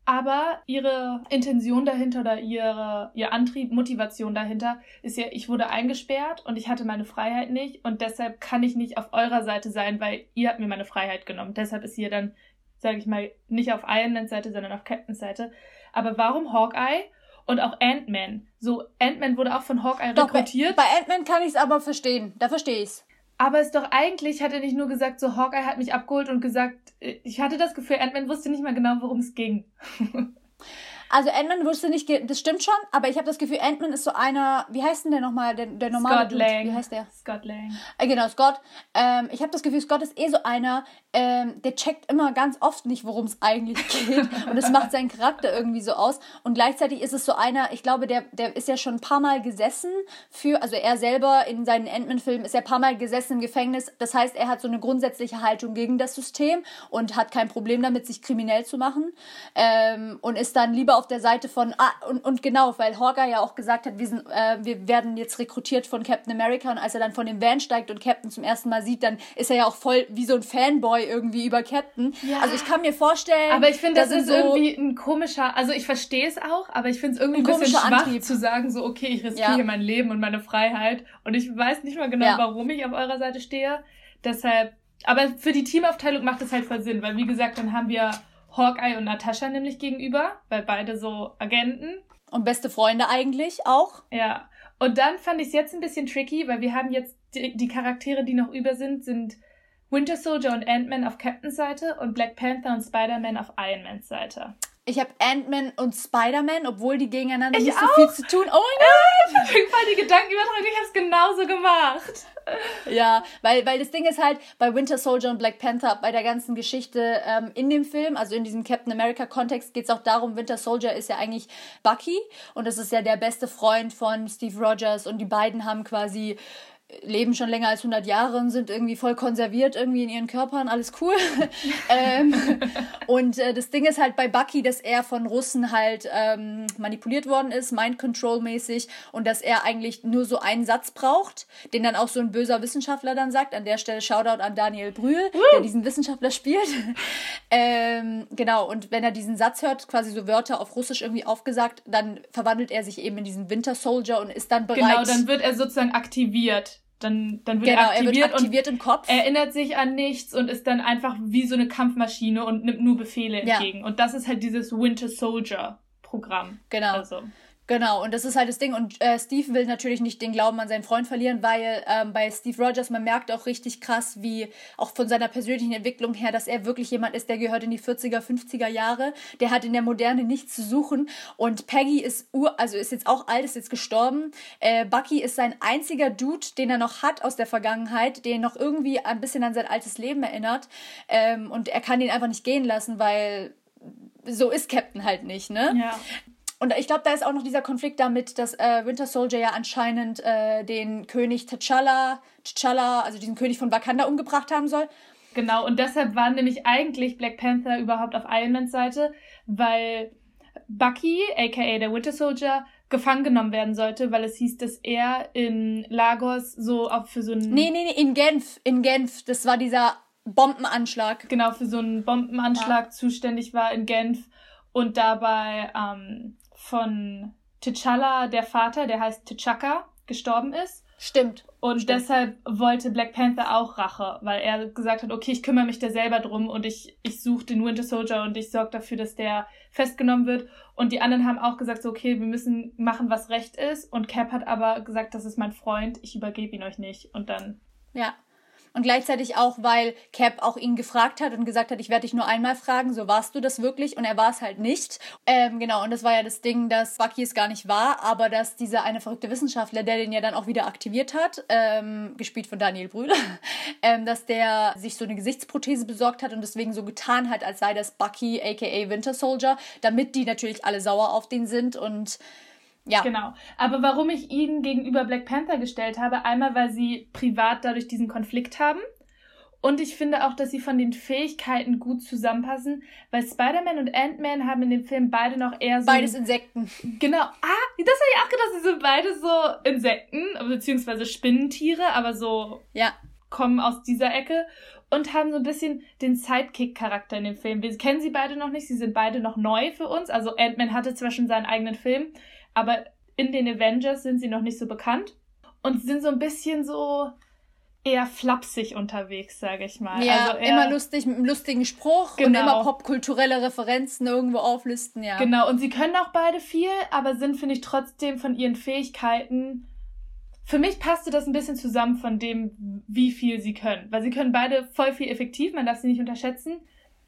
aber ihre Intention dahinter oder ihre, ihr Antrieb, Motivation dahinter ist ja, ich wurde eingesperrt und ich hatte meine Freiheit nicht und deshalb kann ich nicht auf eurer Seite sein, weil ihr habt mir meine Freiheit genommen. Deshalb ist sie dann, sage ich mal, nicht auf Iron Mans Seite, sondern auf Captains Seite. Aber warum Hawkeye? Und auch Ant-Man. So, Ant-Man wurde auch von Hawkeye Doch, rekrutiert. Bei, bei Ant-Man kann ich es aber verstehen. Da verstehe ich's. Aber ist doch eigentlich, hat er nicht nur gesagt, so Hawkeye hat mich abgeholt und gesagt, ich hatte das Gefühl, Ant-Man wusste nicht mal genau, worum es ging. Also Ant-Man wusste nicht, das stimmt schon, aber ich habe das Gefühl, Ant-Man ist so einer, wie heißt denn der nochmal, der, der normale Scott Dude? Lang. Wie heißt der? Scott Lang. Äh, genau, Scott. Ähm, ich habe das Gefühl, Scott ist eh so einer, ähm, der checkt immer ganz oft nicht, worum es eigentlich geht. und es macht seinen Charakter irgendwie so aus. Und gleichzeitig ist es so einer, ich glaube, der, der ist ja schon ein paar Mal gesessen für, also er selber in seinen Ant-Man-Filmen ist ja ein paar Mal gesessen im Gefängnis. Das heißt, er hat so eine grundsätzliche Haltung gegen das System und hat kein Problem damit, sich kriminell zu machen. Ähm, und ist dann lieber auf der Seite von, ah, und, und genau, weil Hawkeye ja auch gesagt hat, wir, sind, äh, wir werden jetzt rekrutiert von Captain America und als er dann von dem Van steigt und Captain zum ersten Mal sieht, dann ist er ja auch voll wie so ein Fanboy irgendwie über Captain. Ja. Also ich kann mir vorstellen, aber ich finde, das ist so irgendwie ein komischer, also ich verstehe es auch, aber ich finde es irgendwie ein, ein bisschen schwach Antrieb. zu sagen, so okay, ich riskiere ja. mein Leben und meine Freiheit und ich weiß nicht mal genau, ja. warum ich auf eurer Seite stehe. Deshalb aber für die Teamaufteilung macht es halt voll Sinn, weil wie gesagt, dann haben wir Hawkeye und Natascha nämlich gegenüber, weil beide so Agenten. Und beste Freunde eigentlich auch. Ja. Und dann fand ich es jetzt ein bisschen tricky, weil wir haben jetzt die, die Charaktere, die noch über sind, sind Winter Soldier und Ant-Man auf Captains Seite und Black Panther und Spider-Man auf Iron Mans Seite. Ich habe Ant-Man und Spider-Man, obwohl die gegeneinander ich nicht auch? so viel zu tun. Oh mein Gott! Ich voll die Gedanken übertragen, ich habe es genauso gemacht. Ja, weil, weil das Ding ist halt, bei Winter Soldier und Black Panther, bei der ganzen Geschichte ähm, in dem Film, also in diesem Captain America-Kontext, geht es auch darum, Winter Soldier ist ja eigentlich Bucky und das ist ja der beste Freund von Steve Rogers und die beiden haben quasi leben schon länger als 100 Jahre und sind irgendwie voll konserviert irgendwie in ihren Körpern, alles cool. ähm, und äh, das Ding ist halt bei Bucky, dass er von Russen halt ähm, manipuliert worden ist, Mind Control mäßig und dass er eigentlich nur so einen Satz braucht, den dann auch so ein böser Wissenschaftler dann sagt. An der Stelle Shoutout an Daniel Brühl, uh. der diesen Wissenschaftler spielt. ähm, genau, und wenn er diesen Satz hört, quasi so Wörter auf Russisch irgendwie aufgesagt, dann verwandelt er sich eben in diesen Winter Soldier und ist dann bereit. Genau, dann wird er sozusagen aktiviert dann, dann wird, genau, er aktiviert, er wird aktiviert im Kopf. Erinnert sich an nichts und ist dann einfach wie so eine Kampfmaschine und nimmt nur Befehle entgegen. Ja. Und das ist halt dieses Winter Soldier Programm. Genau. Also. Genau, und das ist halt das Ding. Und äh, Steve will natürlich nicht den Glauben an seinen Freund verlieren, weil ähm, bei Steve Rogers, man merkt auch richtig krass, wie auch von seiner persönlichen Entwicklung her, dass er wirklich jemand ist, der gehört in die 40er, 50er Jahre. Der hat in der Moderne nichts zu suchen. Und Peggy ist ur, also ist jetzt auch alt, ist jetzt gestorben. Äh, Bucky ist sein einziger Dude, den er noch hat aus der Vergangenheit, den noch irgendwie ein bisschen an sein altes Leben erinnert. Ähm, und er kann ihn einfach nicht gehen lassen, weil so ist Captain halt nicht, ne? Ja. Und ich glaube, da ist auch noch dieser Konflikt damit, dass äh, Winter Soldier ja anscheinend äh, den König T'Challa, T'Challa, also diesen König von Wakanda, umgebracht haben soll. Genau, und deshalb war nämlich eigentlich Black Panther überhaupt auf Iron Mans Seite, weil Bucky, aka der Winter Soldier, gefangen genommen werden sollte, weil es hieß, dass er in Lagos so auch für so einen. Nee, nee, nee, in Genf. In Genf. Das war dieser Bombenanschlag. Genau, für so einen Bombenanschlag ja. zuständig war in Genf und dabei ähm, von T'Challa, der Vater, der heißt T'Chaka, gestorben ist. Stimmt. Und Stimmt. deshalb wollte Black Panther auch Rache, weil er gesagt hat, okay, ich kümmere mich da selber drum und ich, ich suche den Winter Soldier und ich sorge dafür, dass der festgenommen wird. Und die anderen haben auch gesagt, so, okay, wir müssen machen, was recht ist. Und Cap hat aber gesagt, das ist mein Freund, ich übergebe ihn euch nicht. Und dann. Ja, und gleichzeitig auch, weil Cap auch ihn gefragt hat und gesagt hat, ich werde dich nur einmal fragen, so warst du das wirklich? Und er war es halt nicht. Ähm, genau, und das war ja das Ding, dass Bucky es gar nicht war, aber dass dieser eine verrückte Wissenschaftler, der den ja dann auch wieder aktiviert hat, ähm, gespielt von Daniel Brühl, ähm, dass der sich so eine Gesichtsprothese besorgt hat und deswegen so getan hat, als sei das Bucky, aka Winter Soldier, damit die natürlich alle sauer auf den sind und ja. Genau. Aber warum ich ihn gegenüber Black Panther gestellt habe, einmal, weil sie privat dadurch diesen Konflikt haben. Und ich finde auch, dass sie von den Fähigkeiten gut zusammenpassen, weil Spider-Man und Ant-Man haben in dem Film beide noch eher so. Beides Insekten. Genau. Ah, das habe ich auch gedacht, sie sind beide so Insekten, beziehungsweise Spinnentiere, aber so. Ja. Kommen aus dieser Ecke und haben so ein bisschen den Sidekick-Charakter in dem Film. Wir kennen sie beide noch nicht, sie sind beide noch neu für uns. Also Ant-Man hatte zwar schon seinen eigenen Film, aber in den Avengers sind sie noch nicht so bekannt und sind so ein bisschen so eher flapsig unterwegs, sage ich mal. Ja, also immer lustig mit einem lustigen Spruch genau. und immer popkulturelle Referenzen irgendwo auflisten, ja. Genau, und sie können auch beide viel, aber sind, finde ich, trotzdem von ihren Fähigkeiten. Für mich passte das ein bisschen zusammen von dem, wie viel sie können. Weil sie können beide voll viel effektiv, man darf sie nicht unterschätzen.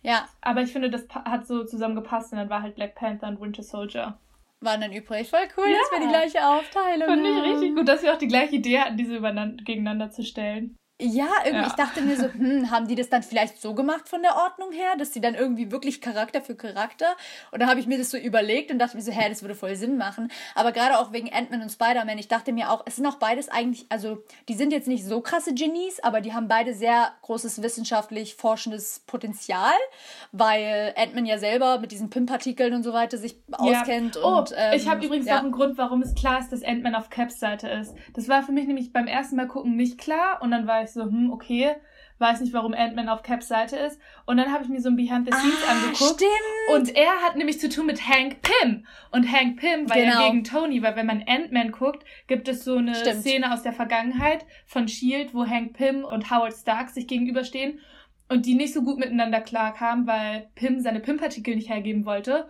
Ja. Aber ich finde, das hat so zusammengepasst und dann war halt Black Panther und Winter Soldier waren dann übrig. Voll cool, ja. dass wir die gleiche Aufteilung Fand ich richtig gut, dass wir auch die gleiche Idee hatten, diese gegeneinander zu stellen. Ja, irgendwie, ja. ich dachte mir so, hm, haben die das dann vielleicht so gemacht von der Ordnung her, dass sie dann irgendwie wirklich Charakter für Charakter? Und dann habe ich mir das so überlegt und dachte mir so, hä, das würde voll Sinn machen. Aber gerade auch wegen Ant-Man und Spider-Man, ich dachte mir auch, es sind auch beides eigentlich, also die sind jetzt nicht so krasse Genies, aber die haben beide sehr großes wissenschaftlich forschendes Potenzial, weil Ant-Man ja selber mit diesen PIM-Partikeln und so weiter sich ja. auskennt. Oh, und, ähm, ich habe übrigens ja. noch einen Grund, warum es klar ist, dass Ant-Man auf Caps Seite ist. Das war für mich nämlich beim ersten Mal gucken nicht klar und dann war ich ich so, hm, okay, weiß nicht, warum Ant-Man auf Caps Seite ist. Und dann habe ich mir so ein Behind the Scenes ah, angeguckt. Stimmt. Und er hat nämlich zu tun mit Hank Pym. Und Hank Pym war genau. ja gegen Tony, weil wenn man Ant-Man guckt, gibt es so eine stimmt. Szene aus der Vergangenheit von Shield, wo Hank Pym und Howard Stark sich gegenüberstehen und die nicht so gut miteinander klarkamen, weil Pym seine Pym-Partikel nicht hergeben wollte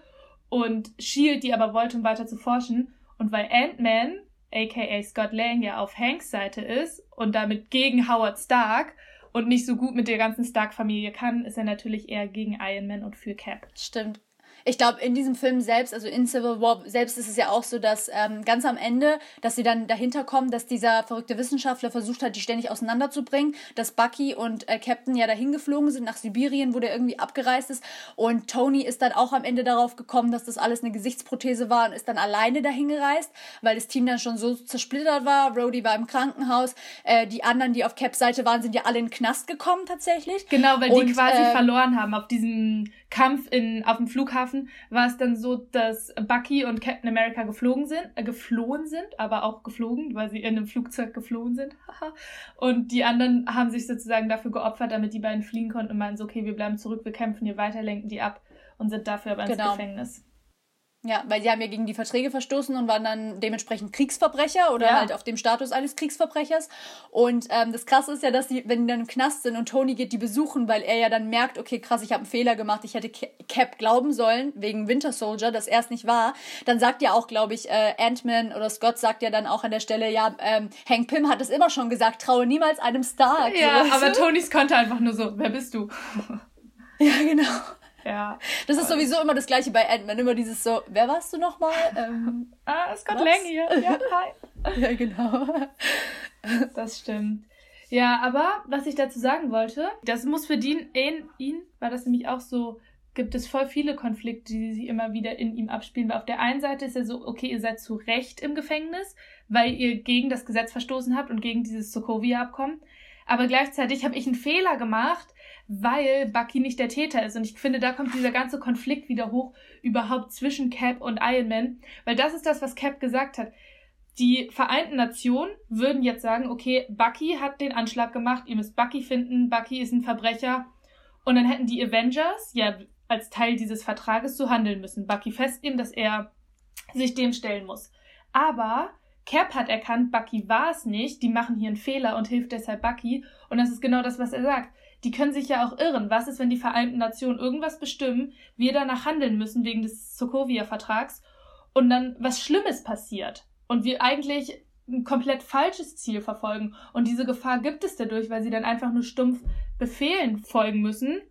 und Shield die aber wollte, um weiter zu forschen. Und weil Ant-Man, aka Scott Lang, ja auf Hanks Seite ist und damit gegen Howard Stark und nicht so gut mit der ganzen Stark-Familie kann, ist er natürlich eher gegen Iron Man und für Cap. Stimmt ich glaube, in diesem Film selbst, also in Civil War selbst ist es ja auch so, dass ähm, ganz am Ende, dass sie dann dahinter kommen, dass dieser verrückte Wissenschaftler versucht hat, die ständig auseinanderzubringen, dass Bucky und äh, Captain ja dahin geflogen sind nach Sibirien, wo der irgendwie abgereist ist und Tony ist dann auch am Ende darauf gekommen, dass das alles eine Gesichtsprothese war und ist dann alleine dahin gereist, weil das Team dann schon so zersplittert war. Rhodey war im Krankenhaus, äh, die anderen, die auf Caps Seite waren, sind ja alle in den Knast gekommen tatsächlich. Genau, weil die und, quasi äh, verloren haben auf diesem Kampf in, auf dem Flughafen war es dann so, dass Bucky und Captain America geflogen sind, äh, geflohen sind, aber auch geflogen, weil sie in einem Flugzeug geflohen sind. und die anderen haben sich sozusagen dafür geopfert, damit die beiden fliehen konnten und meinen so, okay, wir bleiben zurück, wir kämpfen hier weiter, lenken die ab und sind dafür aber ins genau. Gefängnis. Ja, weil sie haben ja gegen die Verträge verstoßen und waren dann dementsprechend Kriegsverbrecher oder ja. halt auf dem Status eines Kriegsverbrechers. Und ähm, das Krasse ist ja, dass die, wenn die dann im Knast sind und Tony geht die besuchen, weil er ja dann merkt, okay, krass, ich habe einen Fehler gemacht, ich hätte Cap glauben sollen, wegen Winter Soldier, dass er es nicht war, dann sagt ja auch, glaube ich, äh, Ant-Man oder Scott sagt ja dann auch an der Stelle, ja, ähm, Hank Pym hat es immer schon gesagt, traue niemals einem Star. Ja, so, aber Tonys konnte einfach nur so, wer bist du? ja, genau. Ja. Das ist sowieso immer das gleiche bei Ant-Man. Immer dieses so, wer warst du nochmal? Ähm, ah, Scott Lang hier. Ja, hi. ja, genau. Das stimmt. Ja, aber was ich dazu sagen wollte, das muss für den, ihn, ihn, war das nämlich auch so, gibt es voll viele Konflikte, die sich immer wieder in ihm abspielen. Weil auf der einen Seite ist er so, okay, ihr seid zu Recht im Gefängnis, weil ihr gegen das Gesetz verstoßen habt und gegen dieses Sokovia-Abkommen. Aber gleichzeitig habe ich einen Fehler gemacht, weil Bucky nicht der Täter ist. Und ich finde, da kommt dieser ganze Konflikt wieder hoch, überhaupt zwischen Cap und Iron Man. Weil das ist das, was Cap gesagt hat. Die Vereinten Nationen würden jetzt sagen, okay, Bucky hat den Anschlag gemacht, ihr müsst Bucky finden, Bucky ist ein Verbrecher. Und dann hätten die Avengers ja als Teil dieses Vertrages so handeln müssen. Bucky festnehmen, dass er sich dem stellen muss. Aber Cap hat erkannt, Bucky war es nicht, die machen hier einen Fehler und hilft deshalb Bucky. Und das ist genau das, was er sagt die können sich ja auch irren. Was ist, wenn die Vereinten Nationen irgendwas bestimmen, wir danach handeln müssen wegen des Sokovia-Vertrags und dann was Schlimmes passiert und wir eigentlich ein komplett falsches Ziel verfolgen. Und diese Gefahr gibt es dadurch, weil sie dann einfach nur stumpf Befehlen folgen müssen.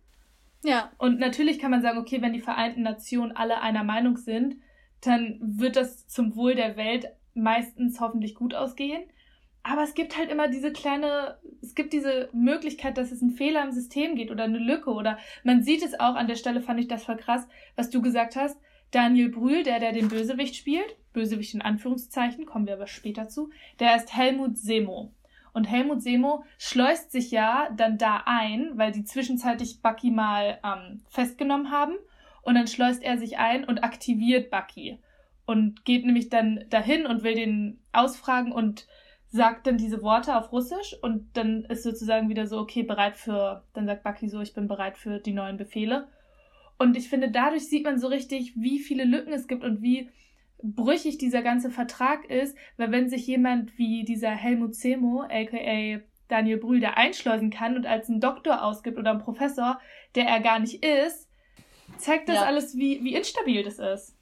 Ja. Und natürlich kann man sagen, okay, wenn die Vereinten Nationen alle einer Meinung sind, dann wird das zum Wohl der Welt meistens hoffentlich gut ausgehen. Aber es gibt halt immer diese kleine, es gibt diese Möglichkeit, dass es einen Fehler im System geht oder eine Lücke oder man sieht es auch, an der Stelle fand ich das voll krass, was du gesagt hast. Daniel Brühl, der, der den Bösewicht spielt, Bösewicht in Anführungszeichen, kommen wir aber später zu, der ist Helmut Semo. Und Helmut Semo schleust sich ja dann da ein, weil die zwischenzeitlich Bucky mal ähm, festgenommen haben. Und dann schleust er sich ein und aktiviert Bucky. Und geht nämlich dann dahin und will den ausfragen und sagt dann diese Worte auf Russisch und dann ist sozusagen wieder so, okay, bereit für, dann sagt Bucky so, ich bin bereit für die neuen Befehle. Und ich finde, dadurch sieht man so richtig, wie viele Lücken es gibt und wie brüchig dieser ganze Vertrag ist, weil wenn sich jemand wie dieser Helmut Semo, aka Daniel Brühl, da einschleusen kann und als ein Doktor ausgibt oder ein Professor, der er gar nicht ist, zeigt das ja. alles, wie, wie instabil das ist.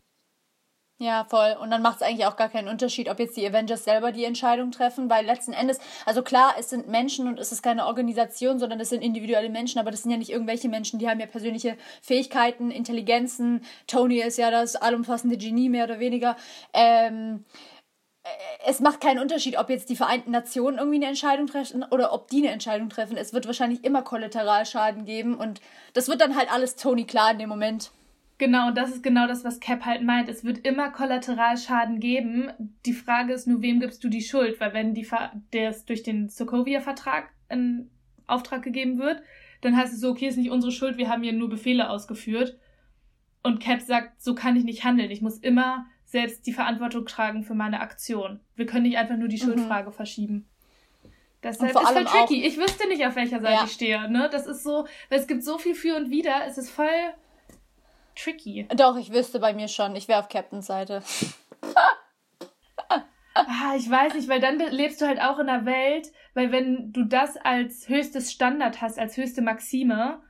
Ja, voll. Und dann macht es eigentlich auch gar keinen Unterschied, ob jetzt die Avengers selber die Entscheidung treffen, weil letzten Endes, also klar, es sind Menschen und es ist keine Organisation, sondern es sind individuelle Menschen, aber das sind ja nicht irgendwelche Menschen, die haben ja persönliche Fähigkeiten, Intelligenzen. Tony ist ja das allumfassende Genie, mehr oder weniger. Ähm, äh, es macht keinen Unterschied, ob jetzt die Vereinten Nationen irgendwie eine Entscheidung treffen oder ob die eine Entscheidung treffen. Es wird wahrscheinlich immer Kollateralschaden geben und das wird dann halt alles Tony klar in dem Moment. Genau, das ist genau das, was Cap halt meint. Es wird immer Kollateralschaden geben. Die Frage ist nur, wem gibst du die Schuld? Weil wenn die der es durch den Sokovia-Vertrag in Auftrag gegeben wird, dann heißt es so, okay, ist nicht unsere Schuld, wir haben hier nur Befehle ausgeführt. Und Cap sagt, so kann ich nicht handeln. Ich muss immer selbst die Verantwortung tragen für meine Aktion. Wir können nicht einfach nur die mhm. Schuldfrage verschieben. Deshalb ist voll tricky. Ich wüsste nicht, auf welcher Seite ja. ich stehe. Ne? Das ist so, weil es gibt so viel für und wider, es ist voll tricky. Doch, ich wüsste bei mir schon. Ich wäre auf Captains Seite. ah, ich weiß nicht, weil dann lebst du halt auch in einer Welt, weil wenn du das als höchstes Standard hast, als höchste Maxime,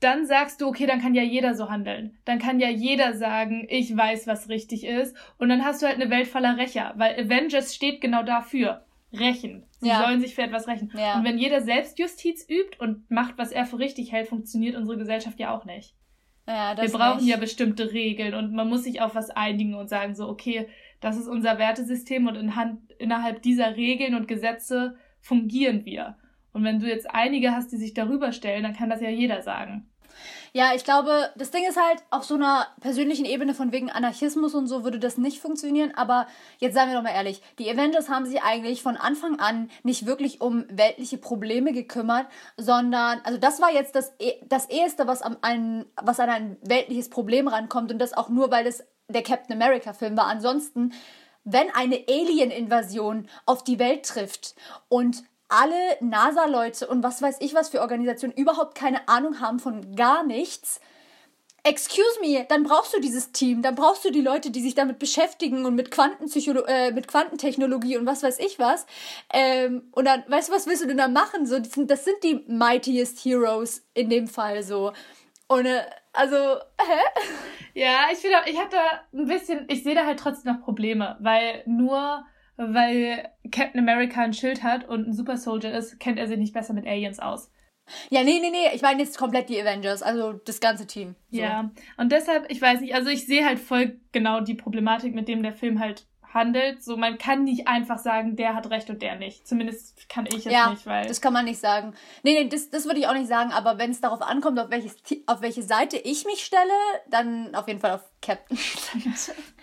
dann sagst du, okay, dann kann ja jeder so handeln. Dann kann ja jeder sagen, ich weiß, was richtig ist. Und dann hast du halt eine Welt voller Rächer, weil Avengers steht genau dafür rächen. Sie ja. sollen sich für etwas rächen. Ja. Und wenn jeder Selbstjustiz übt und macht, was er für richtig hält, funktioniert unsere Gesellschaft ja auch nicht. Ja, Wir brauchen nicht. ja bestimmte Regeln und man muss sich auf was einigen und sagen so, okay, das ist unser Wertesystem und in Hand, innerhalb dieser Regeln und Gesetze fungieren wir. Und wenn du jetzt einige hast, die sich darüber stellen, dann kann das ja jeder sagen. Ja, ich glaube, das Ding ist halt, auf so einer persönlichen Ebene von wegen Anarchismus und so würde das nicht funktionieren. Aber jetzt seien wir doch mal ehrlich, die Avengers haben sich eigentlich von Anfang an nicht wirklich um weltliche Probleme gekümmert, sondern, also das war jetzt das, e, das Eheste, was, am, ein, was an ein weltliches Problem rankommt. Und das auch nur, weil das der Captain America-Film war. Ansonsten wenn eine Alien-Invasion auf die Welt trifft und alle NASA-Leute und was weiß ich was für Organisationen überhaupt keine Ahnung haben von gar nichts. Excuse me, dann brauchst du dieses Team, dann brauchst du die Leute, die sich damit beschäftigen und mit, Quantenpsycholo äh, mit Quantentechnologie und was weiß ich was. Ähm, und dann, weißt du, was willst du denn da machen? So, das sind, das sind die mightiest Heroes in dem Fall so. Und äh, also, hä? Ja, ich finde, ich hatte ein bisschen, ich sehe da halt trotzdem noch Probleme, weil nur weil Captain America ein Schild hat und ein Super Soldier ist, kennt er sich nicht besser mit Aliens aus. Ja, nee, nee, nee, ich meine jetzt komplett die Avengers, also das ganze Team. So. Ja, und deshalb, ich weiß nicht, also ich sehe halt voll genau die Problematik, mit dem der Film halt handelt. So, man kann nicht einfach sagen, der hat recht und der nicht. Zumindest kann ich es ja, nicht, weil. Das kann man nicht sagen. Nee, nee, das, das würde ich auch nicht sagen, aber wenn es darauf ankommt, auf, welches, auf welche Seite ich mich stelle, dann auf jeden Fall auf Captain.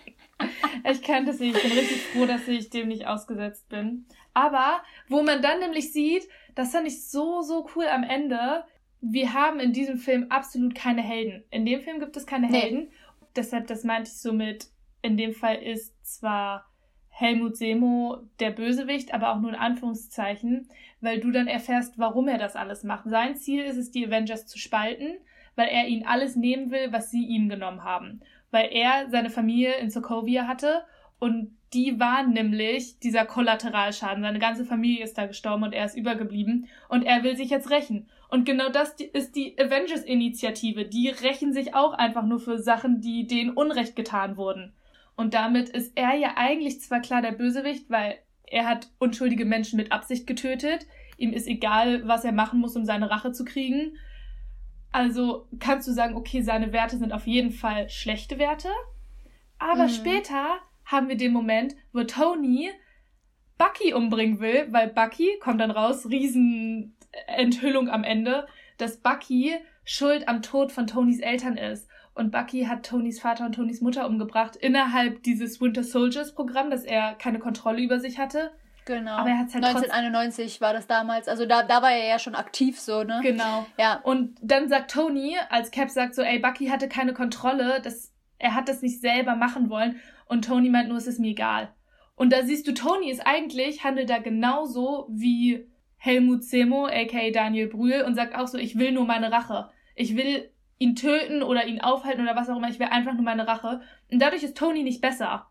ich kann das nicht. Ich bin richtig froh, dass ich dem nicht ausgesetzt bin. Aber wo man dann nämlich sieht, das fand ich so, so cool am Ende. Wir haben in diesem Film absolut keine Helden. In dem Film gibt es keine nee. Helden. Deshalb, das meinte ich so mit, in dem Fall ist zwar Helmut Semo der Bösewicht, aber auch nur in Anführungszeichen, weil du dann erfährst, warum er das alles macht. Sein Ziel ist es, die Avengers zu spalten, weil er ihnen alles nehmen will, was sie ihm genommen haben weil er seine Familie in Sokovia hatte und die waren nämlich dieser Kollateralschaden. Seine ganze Familie ist da gestorben und er ist übergeblieben und er will sich jetzt rächen. Und genau das ist die Avengers-Initiative. Die rächen sich auch einfach nur für Sachen, die denen Unrecht getan wurden. Und damit ist er ja eigentlich zwar klar der Bösewicht, weil er hat unschuldige Menschen mit Absicht getötet. Ihm ist egal, was er machen muss, um seine Rache zu kriegen. Also kannst du sagen, okay, seine Werte sind auf jeden Fall schlechte Werte. Aber mhm. später haben wir den Moment, wo Tony Bucky umbringen will, weil Bucky, kommt dann raus, Riesenenthüllung am Ende, dass Bucky schuld am Tod von Tonys Eltern ist. Und Bucky hat Tonys Vater und Tonys Mutter umgebracht innerhalb dieses Winter Soldiers Programm, dass er keine Kontrolle über sich hatte. Genau. Aber er hat halt 1991 war das damals. Also da, da war er ja schon aktiv so, ne? Genau. Ja. Und dann sagt Tony, als Cap sagt so, ey, Bucky hatte keine Kontrolle, das, er hat das nicht selber machen wollen. Und Tony meint nur, es ist mir egal. Und da siehst du, Tony ist eigentlich, handelt da genauso wie Helmut Semo, aka Daniel Brühl, und sagt auch so, ich will nur meine Rache. Ich will ihn töten oder ihn aufhalten oder was auch immer, ich will einfach nur meine Rache. Und dadurch ist Tony nicht besser.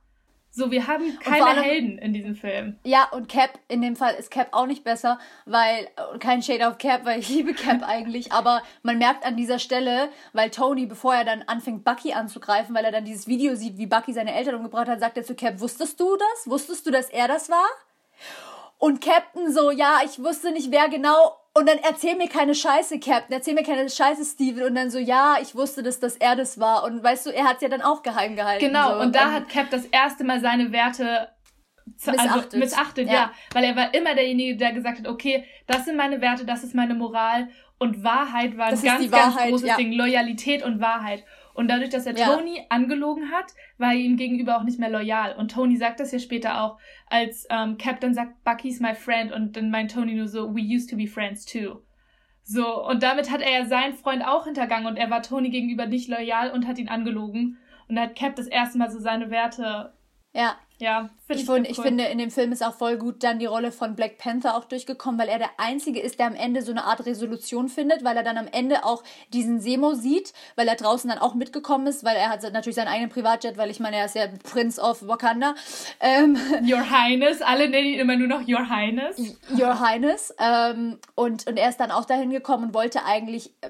So, wir haben keine allem, Helden in diesem Film. Ja, und Cap, in dem Fall ist Cap auch nicht besser, weil, kein Shade of Cap, weil ich liebe Cap eigentlich, aber man merkt an dieser Stelle, weil Tony, bevor er dann anfängt, Bucky anzugreifen, weil er dann dieses Video sieht, wie Bucky seine Eltern umgebracht hat, sagt er zu Cap, wusstest du das? Wusstest du, dass er das war? Und Captain so, ja, ich wusste nicht, wer genau und dann erzähl mir keine Scheiße, Captain, erzähl mir keine Scheiße, Steven. Und dann so, ja, ich wusste, dass das er das war. Und weißt du, er hat es ja dann auch geheim gehalten. Genau, so. und da und hat Cap das erste Mal seine Werte missachtet. Also, missachtet, ja. ja. Weil er war immer derjenige, der gesagt hat, okay, das sind meine Werte, das ist meine Moral. Und Wahrheit war ein ganz, ganz großes ja. Ding. Loyalität und Wahrheit. Und dadurch, dass er ja. Tony angelogen hat, war er ihm gegenüber auch nicht mehr loyal. Und Tony sagt das ja später auch, als ähm, Captain sagt, Bucky's my friend. Und dann meint Tony nur so, we used to be friends too. So, und damit hat er ja seinen Freund auch hintergangen und er war Tony gegenüber nicht loyal und hat ihn angelogen. Und da hat Cap das erste Mal so seine Werte ja. Ja, find ich, find, ich finde, in dem Film ist auch voll gut dann die Rolle von Black Panther auch durchgekommen, weil er der Einzige ist, der am Ende so eine Art Resolution findet, weil er dann am Ende auch diesen Semo sieht, weil er draußen dann auch mitgekommen ist, weil er hat natürlich seinen eigenen Privatjet, weil ich meine, er ist ja Prince of Wakanda. Ähm, Your Highness, alle nennen ihn immer nur noch Your Highness. Your Highness. Ähm, und, und er ist dann auch dahin gekommen und wollte eigentlich äh,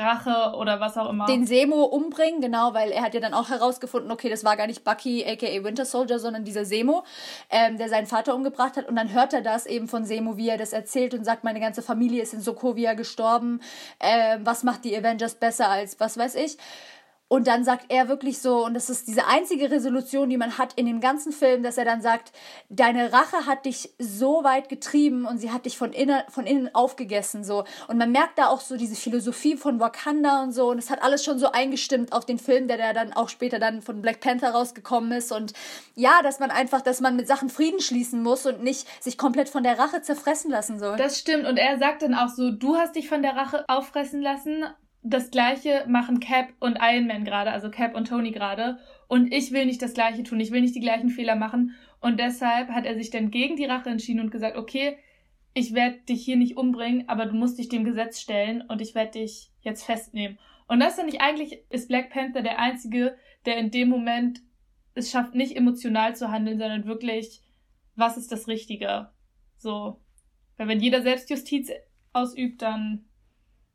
Rache oder was auch immer. Den Semo umbringen, genau, weil er hat ja dann auch herausgefunden, okay, das war gar nicht Bucky, aka Winter Soldier, sondern dieser Semo, ähm, der seinen Vater umgebracht hat. Und dann hört er das eben von Semo, wie er das erzählt und sagt, meine ganze Familie ist in Sokovia gestorben. Ähm, was macht die Avengers besser als was weiß ich? Und dann sagt er wirklich so, und das ist diese einzige Resolution, die man hat in dem ganzen Film, dass er dann sagt, deine Rache hat dich so weit getrieben und sie hat dich von innen, von innen aufgegessen, so. Und man merkt da auch so diese Philosophie von Wakanda und so, und es hat alles schon so eingestimmt auf den Film, der, der dann auch später dann von Black Panther rausgekommen ist. Und ja, dass man einfach, dass man mit Sachen Frieden schließen muss und nicht sich komplett von der Rache zerfressen lassen soll. Das stimmt. Und er sagt dann auch so, du hast dich von der Rache auffressen lassen, das gleiche machen Cap und Iron Man gerade, also Cap und Tony gerade. Und ich will nicht das gleiche tun, ich will nicht die gleichen Fehler machen. Und deshalb hat er sich dann gegen die Rache entschieden und gesagt, okay, ich werde dich hier nicht umbringen, aber du musst dich dem Gesetz stellen und ich werde dich jetzt festnehmen. Und das finde ich eigentlich, ist Black Panther der Einzige, der in dem Moment es schafft, nicht emotional zu handeln, sondern wirklich, was ist das Richtige? So. Weil wenn jeder Selbstjustiz ausübt, dann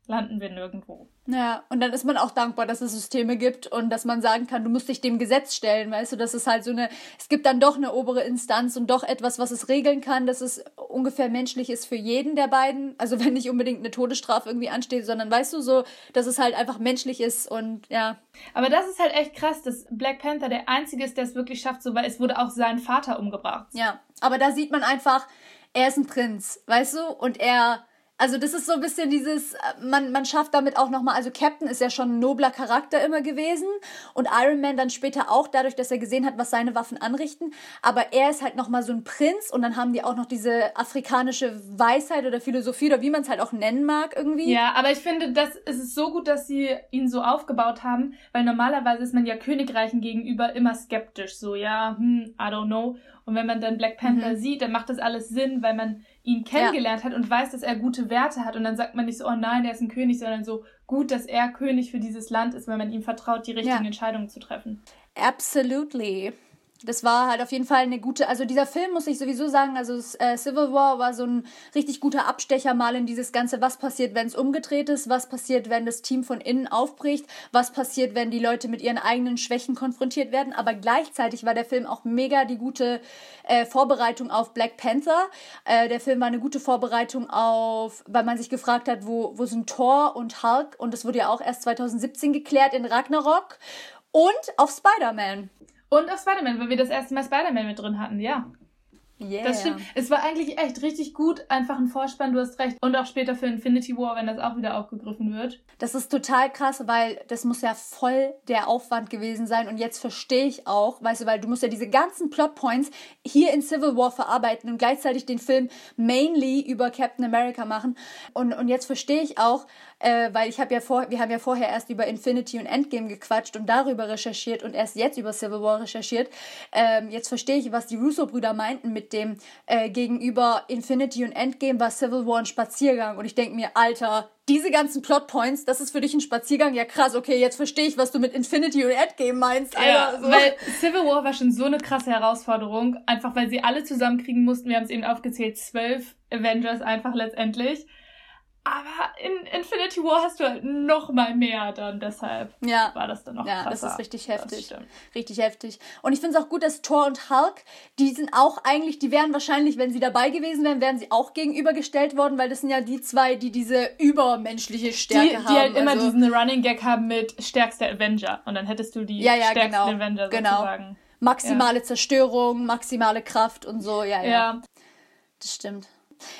landen wir nirgendwo. Ja, und dann ist man auch dankbar, dass es Systeme gibt und dass man sagen kann, du musst dich dem Gesetz stellen, weißt du, dass es halt so eine, es gibt dann doch eine obere Instanz und doch etwas, was es regeln kann, dass es ungefähr menschlich ist für jeden der beiden. Also wenn nicht unbedingt eine Todesstrafe irgendwie ansteht, sondern weißt du so, dass es halt einfach menschlich ist und ja. Aber das ist halt echt krass, dass Black Panther der einzige ist, der es wirklich schafft, so weil es wurde auch sein Vater umgebracht. Ja, aber da sieht man einfach, er ist ein Prinz, weißt du, und er also das ist so ein bisschen dieses, äh, man, man schafft damit auch nochmal, also Captain ist ja schon ein nobler Charakter immer gewesen und Iron Man dann später auch, dadurch, dass er gesehen hat, was seine Waffen anrichten. Aber er ist halt nochmal so ein Prinz und dann haben die auch noch diese afrikanische Weisheit oder Philosophie oder wie man es halt auch nennen mag irgendwie. Ja, aber ich finde, das es ist so gut, dass sie ihn so aufgebaut haben, weil normalerweise ist man ja Königreichen gegenüber immer skeptisch, so ja, hm, I don't know. Und wenn man dann Black Panther mhm. sieht, dann macht das alles Sinn, weil man ihn kennengelernt ja. hat und weiß, dass er gute Werte hat. Und dann sagt man nicht so, oh nein, der ist ein König, sondern so gut, dass er König für dieses Land ist, weil man ihm vertraut, die richtigen ja. Entscheidungen zu treffen. Absolutely das war halt auf jeden Fall eine gute, also dieser Film muss ich sowieso sagen, also äh, Civil War war so ein richtig guter Abstecher mal in dieses Ganze, was passiert, wenn es umgedreht ist, was passiert, wenn das Team von innen aufbricht, was passiert, wenn die Leute mit ihren eigenen Schwächen konfrontiert werden, aber gleichzeitig war der Film auch mega die gute äh, Vorbereitung auf Black Panther. Äh, der Film war eine gute Vorbereitung auf, weil man sich gefragt hat, wo, wo sind Thor und Hulk? Und das wurde ja auch erst 2017 geklärt in Ragnarok. Und auf Spider-Man. Und auf Spider-Man, weil wir das erste Mal Spider-Man mit drin hatten, ja. Yeah. Das stimmt. Es war eigentlich echt richtig gut, einfach ein Vorspann, du hast recht. Und auch später für Infinity War, wenn das auch wieder aufgegriffen wird. Das ist total krass, weil das muss ja voll der Aufwand gewesen sein. Und jetzt verstehe ich auch, weißt du, weil du musst ja diese ganzen Plotpoints hier in Civil War verarbeiten und gleichzeitig den Film mainly über Captain America machen. Und, und jetzt verstehe ich auch, äh, weil ich habe ja vor, wir haben ja vorher erst über Infinity und Endgame gequatscht und darüber recherchiert und erst jetzt über Civil War recherchiert. Ähm, jetzt verstehe ich, was die Russo-Brüder meinten mit dem äh, gegenüber Infinity und Endgame war Civil War ein Spaziergang und ich denke mir, Alter, diese ganzen Plotpoints, das ist für dich ein Spaziergang. Ja, krass, okay, jetzt verstehe ich, was du mit Infinity und Endgame meinst. Alter, ja, so. weil Civil War war schon so eine krasse Herausforderung, einfach weil sie alle zusammenkriegen mussten. Wir haben es eben aufgezählt, zwölf Avengers einfach letztendlich. Aber in Infinity War hast du halt noch mal mehr dann, deshalb ja. war das dann noch Ja, krasser. das ist richtig heftig. Richtig heftig. Und ich finde es auch gut, dass Thor und Hulk, die sind auch eigentlich, die wären wahrscheinlich, wenn sie dabei gewesen wären, wären sie auch gegenübergestellt worden, weil das sind ja die zwei, die diese übermenschliche Stärke die, haben. Die halt immer also, diesen Running Gag haben mit stärkster Avenger. Und dann hättest du die ja, ja, stärksten genau, Avenger genau. sozusagen. Maximale ja. Zerstörung, maximale Kraft und so, ja, ja. ja. Das stimmt.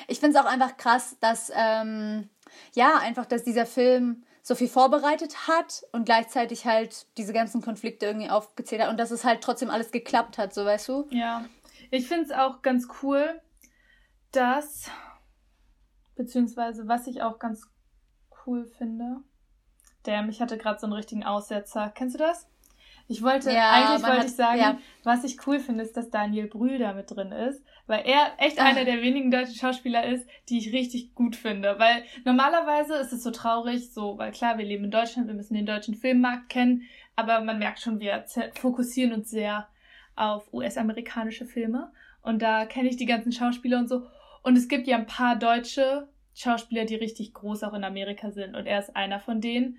Ich finde es auch einfach krass, dass, ähm, ja, einfach, dass dieser Film so viel vorbereitet hat und gleichzeitig halt diese ganzen Konflikte irgendwie aufgezählt hat und dass es halt trotzdem alles geklappt hat, so weißt du? Ja. Ich finde es auch ganz cool, dass, beziehungsweise was ich auch ganz cool finde, der, ich hatte gerade so einen richtigen Aussetzer. Kennst du das? Ich wollte, ja, eigentlich wollte hat, ich sagen, ja. was ich cool finde, ist, dass Daniel Brühl da mit drin ist, weil er echt Ach. einer der wenigen deutschen Schauspieler ist, die ich richtig gut finde. Weil normalerweise ist es so traurig, so, weil klar, wir leben in Deutschland, wir müssen den deutschen Filmmarkt kennen, aber man merkt schon, wir fokussieren uns sehr auf US-amerikanische Filme. Und da kenne ich die ganzen Schauspieler und so. Und es gibt ja ein paar deutsche Schauspieler, die richtig groß auch in Amerika sind. Und er ist einer von denen.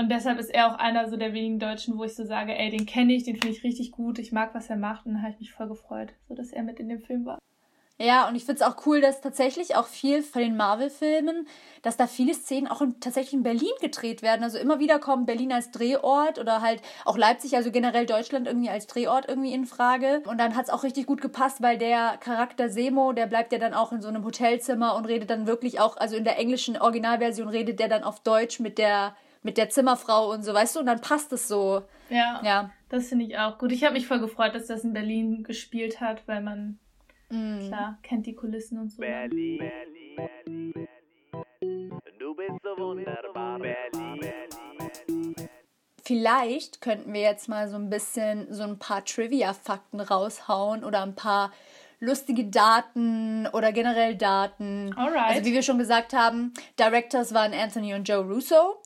Und deshalb ist er auch einer so der wenigen Deutschen, wo ich so sage, ey, den kenne ich, den finde ich richtig gut, ich mag, was er macht. Und dann habe ich mich voll gefreut, so dass er mit in dem Film war. Ja, und ich finde es auch cool, dass tatsächlich auch viel von den Marvel-Filmen, dass da viele Szenen auch in, tatsächlich in Berlin gedreht werden. Also immer wieder kommt Berlin als Drehort oder halt auch Leipzig, also generell Deutschland irgendwie als Drehort irgendwie in Frage. Und dann hat es auch richtig gut gepasst, weil der Charakter Semo, der bleibt ja dann auch in so einem Hotelzimmer und redet dann wirklich auch, also in der englischen Originalversion redet der dann auf Deutsch mit der mit der Zimmerfrau und so, weißt du, und dann passt es so. Ja. Ja. Das finde ich auch gut. Ich habe mich voll gefreut, dass das in Berlin gespielt hat, weil man Mm. Klar, kennt die Kulissen und so. Berlin, Berlin, Berlin, du bist so wunderbar, Berlin. Vielleicht könnten wir jetzt mal so ein bisschen so ein paar Trivia-Fakten raushauen oder ein paar lustige Daten oder generell Daten. Alright. Also wie wir schon gesagt haben, Directors waren Anthony und Joe Russo.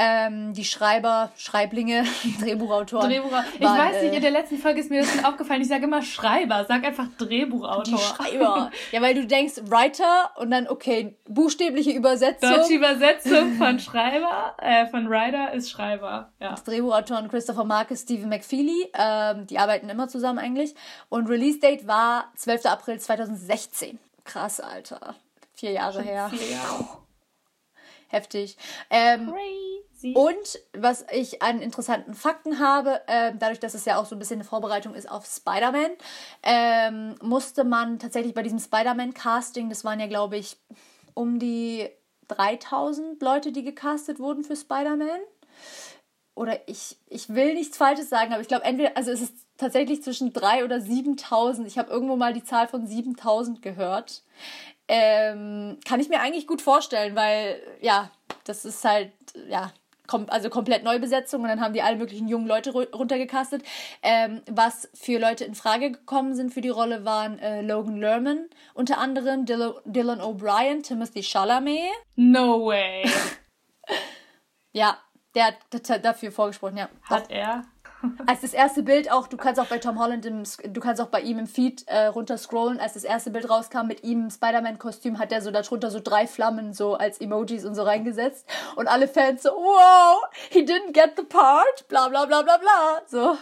Ähm, die Schreiber, Schreiblinge, Drehbuchautoren. Drehbuchautor. Ich waren, weiß nicht, in der letzten Folge ist mir das schon aufgefallen. Ich sage immer Schreiber, sag einfach Drehbuchautor. Die Schreiber. ja, weil du denkst Writer und dann, okay, buchstäbliche Übersetzung. Deutsche Übersetzung von Schreiber, äh, von Writer ist Schreiber. Ja. Das Drehbuchautoren Christopher Marcus, Stephen McFeely, ähm, die arbeiten immer zusammen eigentlich. Und Release Date war 12. April 2016. Krass, Alter. Vier Jahre schon her. Vier Jahre. Heftig. Ähm, Sie. Und was ich an interessanten Fakten habe, äh, dadurch, dass es ja auch so ein bisschen eine Vorbereitung ist auf Spider-Man, ähm, musste man tatsächlich bei diesem Spider-Man-Casting, das waren ja, glaube ich, um die 3000 Leute, die gecastet wurden für Spider-Man. Oder ich, ich will nichts Falsches sagen, aber ich glaube, entweder, also es ist tatsächlich zwischen 3 oder 7000. Ich habe irgendwo mal die Zahl von 7000 gehört. Ähm, kann ich mir eigentlich gut vorstellen, weil, ja, das ist halt, ja, kom also komplett Neubesetzung und dann haben die alle möglichen jungen Leute runtergecastet. Ähm, was für Leute in Frage gekommen sind für die Rolle waren äh, Logan Lerman, unter anderem Dylan, Dylan O'Brien, Timothy Chalamet. No way. ja, der hat dafür vorgesprochen, ja. Hat er? Als das erste Bild auch, du kannst auch bei Tom Holland, im, du kannst auch bei ihm im Feed äh, runter scrollen, als das erste Bild rauskam mit ihm im Spider-Man-Kostüm, hat er so darunter so drei Flammen so als Emojis und so reingesetzt. Und alle Fans so, wow, he didn't get the part, bla bla bla bla bla. So.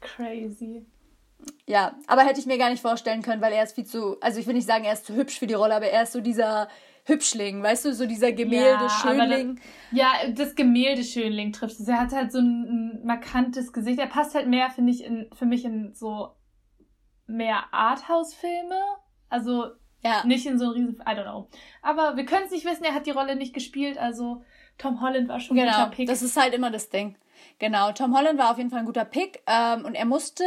Crazy. Ja, aber hätte ich mir gar nicht vorstellen können, weil er ist viel zu, also ich will nicht sagen, er ist zu hübsch für die Rolle, aber er ist so dieser Hübschling, weißt du, so dieser Gemälde-Schönling. Ja, ja, das Gemälde-Schönling trifft es. Er hat halt so ein, ein markantes Gesicht. Er passt halt mehr, finde ich, in, für mich in so mehr Arthouse-Filme. Also ja. nicht in so ein riesen, I don't know. Aber wir können es nicht wissen, er hat die Rolle nicht gespielt, also Tom Holland war schon genau, ein guter Pick. Das ist halt immer das Ding. Genau, Tom Holland war auf jeden Fall ein guter Pick. Ähm, und er musste,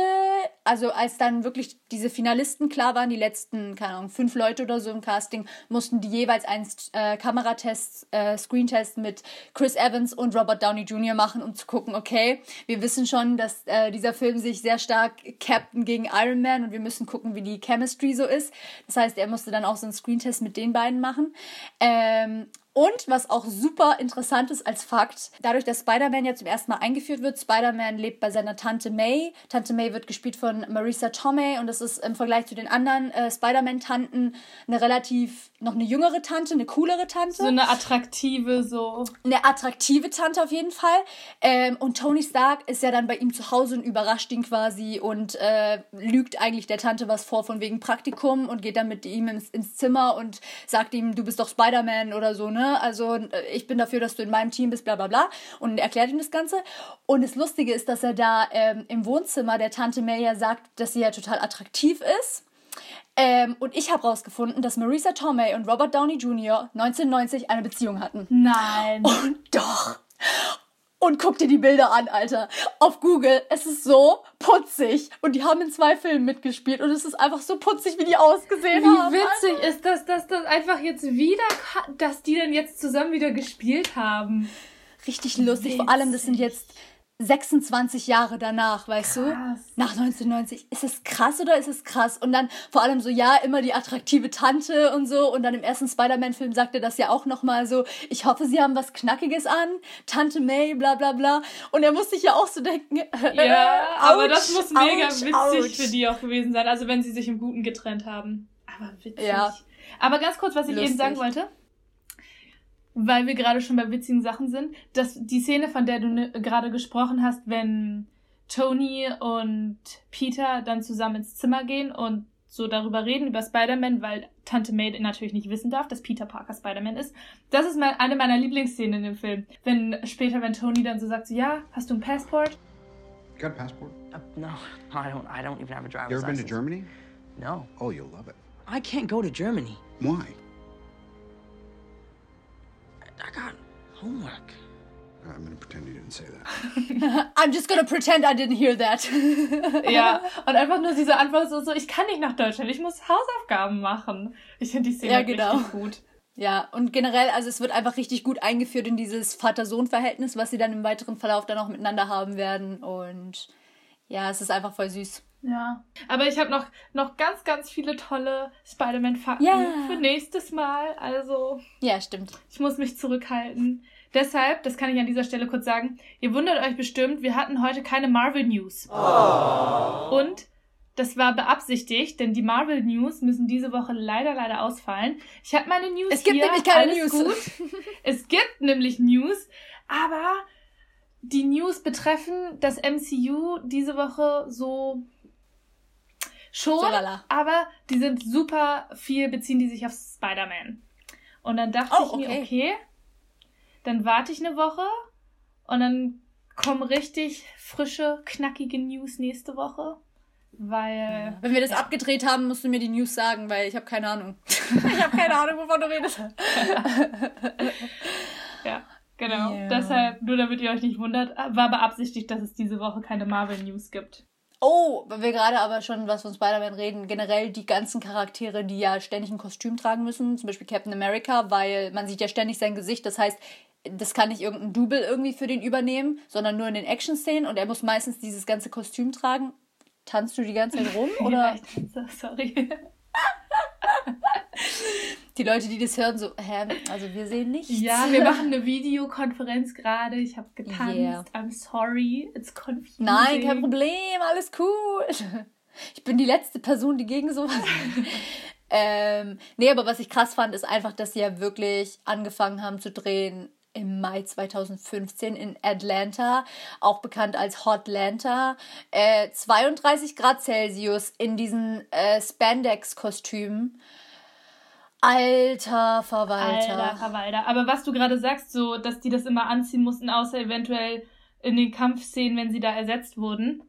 also als dann wirklich diese Finalisten klar waren, die letzten, keine Ahnung, fünf Leute oder so im Casting, mussten die jeweils einen äh, Kameratest, äh, Screentest mit Chris Evans und Robert Downey Jr. machen, um zu gucken, okay, wir wissen schon, dass äh, dieser Film sich sehr stark Captain gegen Iron Man und wir müssen gucken, wie die Chemistry so ist. Das heißt, er musste dann auch so einen Screentest mit den beiden machen. Ähm, und was auch super interessant ist als Fakt, dadurch, dass Spider-Man jetzt zum ersten Mal eingeführt wird, Spider-Man lebt bei seiner Tante May. Tante May wird gespielt von Marisa Tomei und das ist im Vergleich zu den anderen äh, Spider-Man-Tanten eine relativ, noch eine jüngere Tante, eine coolere Tante. So eine attraktive, so. Eine attraktive Tante auf jeden Fall. Ähm, und Tony Stark ist ja dann bei ihm zu Hause und überrascht ihn quasi und äh, lügt eigentlich der Tante was vor von wegen Praktikum und geht dann mit ihm ins, ins Zimmer und sagt ihm, du bist doch Spider-Man oder so, ne? Also äh, ich bin dafür, dass du in meinem Team bist, bla bla bla. Und erklärt ihm das Ganze. Und das Lustige ist, dass er da ähm, im Wohnzimmer der Tante May ja sagt, dass sie ja total attraktiv ist. Ähm, und ich habe rausgefunden, dass Marisa Tomei und Robert Downey Jr. 1990 eine Beziehung hatten. Nein. Und doch. Und guck dir die Bilder an, Alter. Auf Google. Es ist so putzig. Und die haben in zwei Filmen mitgespielt. Und es ist einfach so putzig, wie die ausgesehen wie haben. Wie witzig Alter. ist das, dass das einfach jetzt wieder, dass die dann jetzt zusammen wieder gespielt haben. Richtig lustig. Witzig. Vor allem, das sind jetzt 26 Jahre danach, weißt krass. du? Nach 1990. Ist es krass oder ist es krass? Und dann vor allem so, ja, immer die attraktive Tante und so. Und dann im ersten Spider-Man-Film sagt er das ja auch nochmal so, ich hoffe, sie haben was Knackiges an. Tante May, bla bla bla. Und er muss sich ja auch so denken. Ja, ouch, aber das muss mega ouch, witzig ouch. für die auch gewesen sein. Also wenn sie sich im Guten getrennt haben. Aber witzig. Ja. Aber ganz kurz, was ich Lustig. eben sagen wollte weil wir gerade schon bei witzigen Sachen sind, dass die Szene, von der du ne, gerade gesprochen hast, wenn Tony und Peter dann zusammen ins Zimmer gehen und so darüber reden, über Spider-Man, weil Tante May natürlich nicht wissen darf, dass Peter Parker Spider-Man ist. Das ist mal eine meiner Lieblingsszenen in dem Film. Wenn später, wenn Tony dann so sagt, so, ja, hast du ein Passport? You got a passport? Uh, no, I don't. I don't even have a driver's license. You ever been to Germany? No. Oh, you'll love it. I can't go to Germany. Why? I got homework. I'm gonna pretend you didn't say that. I'm just gonna pretend I didn't hear that. ja, und einfach nur diese Antwort so, so, ich kann nicht nach Deutschland, ich muss Hausaufgaben machen. Ich finde die Szene ja, genau. richtig gut. Ja, und generell, also es wird einfach richtig gut eingeführt in dieses Vater-Sohn-Verhältnis, was sie dann im weiteren Verlauf dann auch miteinander haben werden. Und ja, es ist einfach voll süß. Ja, aber ich habe noch, noch ganz, ganz viele tolle Spider-Man-Fakten ja. für nächstes Mal. Also. Ja, stimmt. Ich muss mich zurückhalten. Deshalb, das kann ich an dieser Stelle kurz sagen, ihr wundert euch bestimmt, wir hatten heute keine Marvel-News. Oh. Und das war beabsichtigt, denn die Marvel News müssen diese Woche leider, leider ausfallen. Ich habe meine News Es gibt hier, nämlich keine News. Gut. es gibt nämlich News, aber die News betreffen das MCU diese Woche so Schon, Solala. aber die sind super viel, beziehen die sich auf Spider-Man. Und dann dachte oh, ich mir, okay. okay, dann warte ich eine Woche und dann kommen richtig frische, knackige News nächste Woche. Weil. Wenn wir das ja. abgedreht haben, musst du mir die News sagen, weil ich habe keine Ahnung. ich habe keine Ahnung, wovon du redest. ja, genau. Yeah. Deshalb, nur damit ihr euch nicht wundert, war beabsichtigt, dass es diese Woche keine Marvel News gibt. Oh, weil wir gerade aber schon was von Spider-Man reden, generell die ganzen Charaktere, die ja ständig ein Kostüm tragen müssen, zum Beispiel Captain America, weil man sieht ja ständig sein Gesicht, das heißt, das kann nicht irgendein Double irgendwie für den übernehmen, sondern nur in den Action-Szenen und er muss meistens dieses ganze Kostüm tragen. Tanzt du die ganze Zeit rum, oder? ja, ich tanze, sorry. Die Leute, die das hören, so, hä, also wir sehen nichts. Ja, wir machen eine Videokonferenz gerade. Ich habe getanzt. Yeah. I'm sorry, it's confusing. Nein, kein Problem, alles cool. Ich bin die letzte Person, die gegen sowas. ähm, nee, aber was ich krass fand, ist einfach, dass sie ja wirklich angefangen haben zu drehen im Mai 2015 in Atlanta, auch bekannt als Hotlanta. Äh, 32 Grad Celsius in diesen äh, Spandex-Kostümen. Alter Verwalter. Alter Verwalter. Aber was du gerade sagst, so, dass die das immer anziehen mussten, außer eventuell in den Kampfszenen, wenn sie da ersetzt wurden.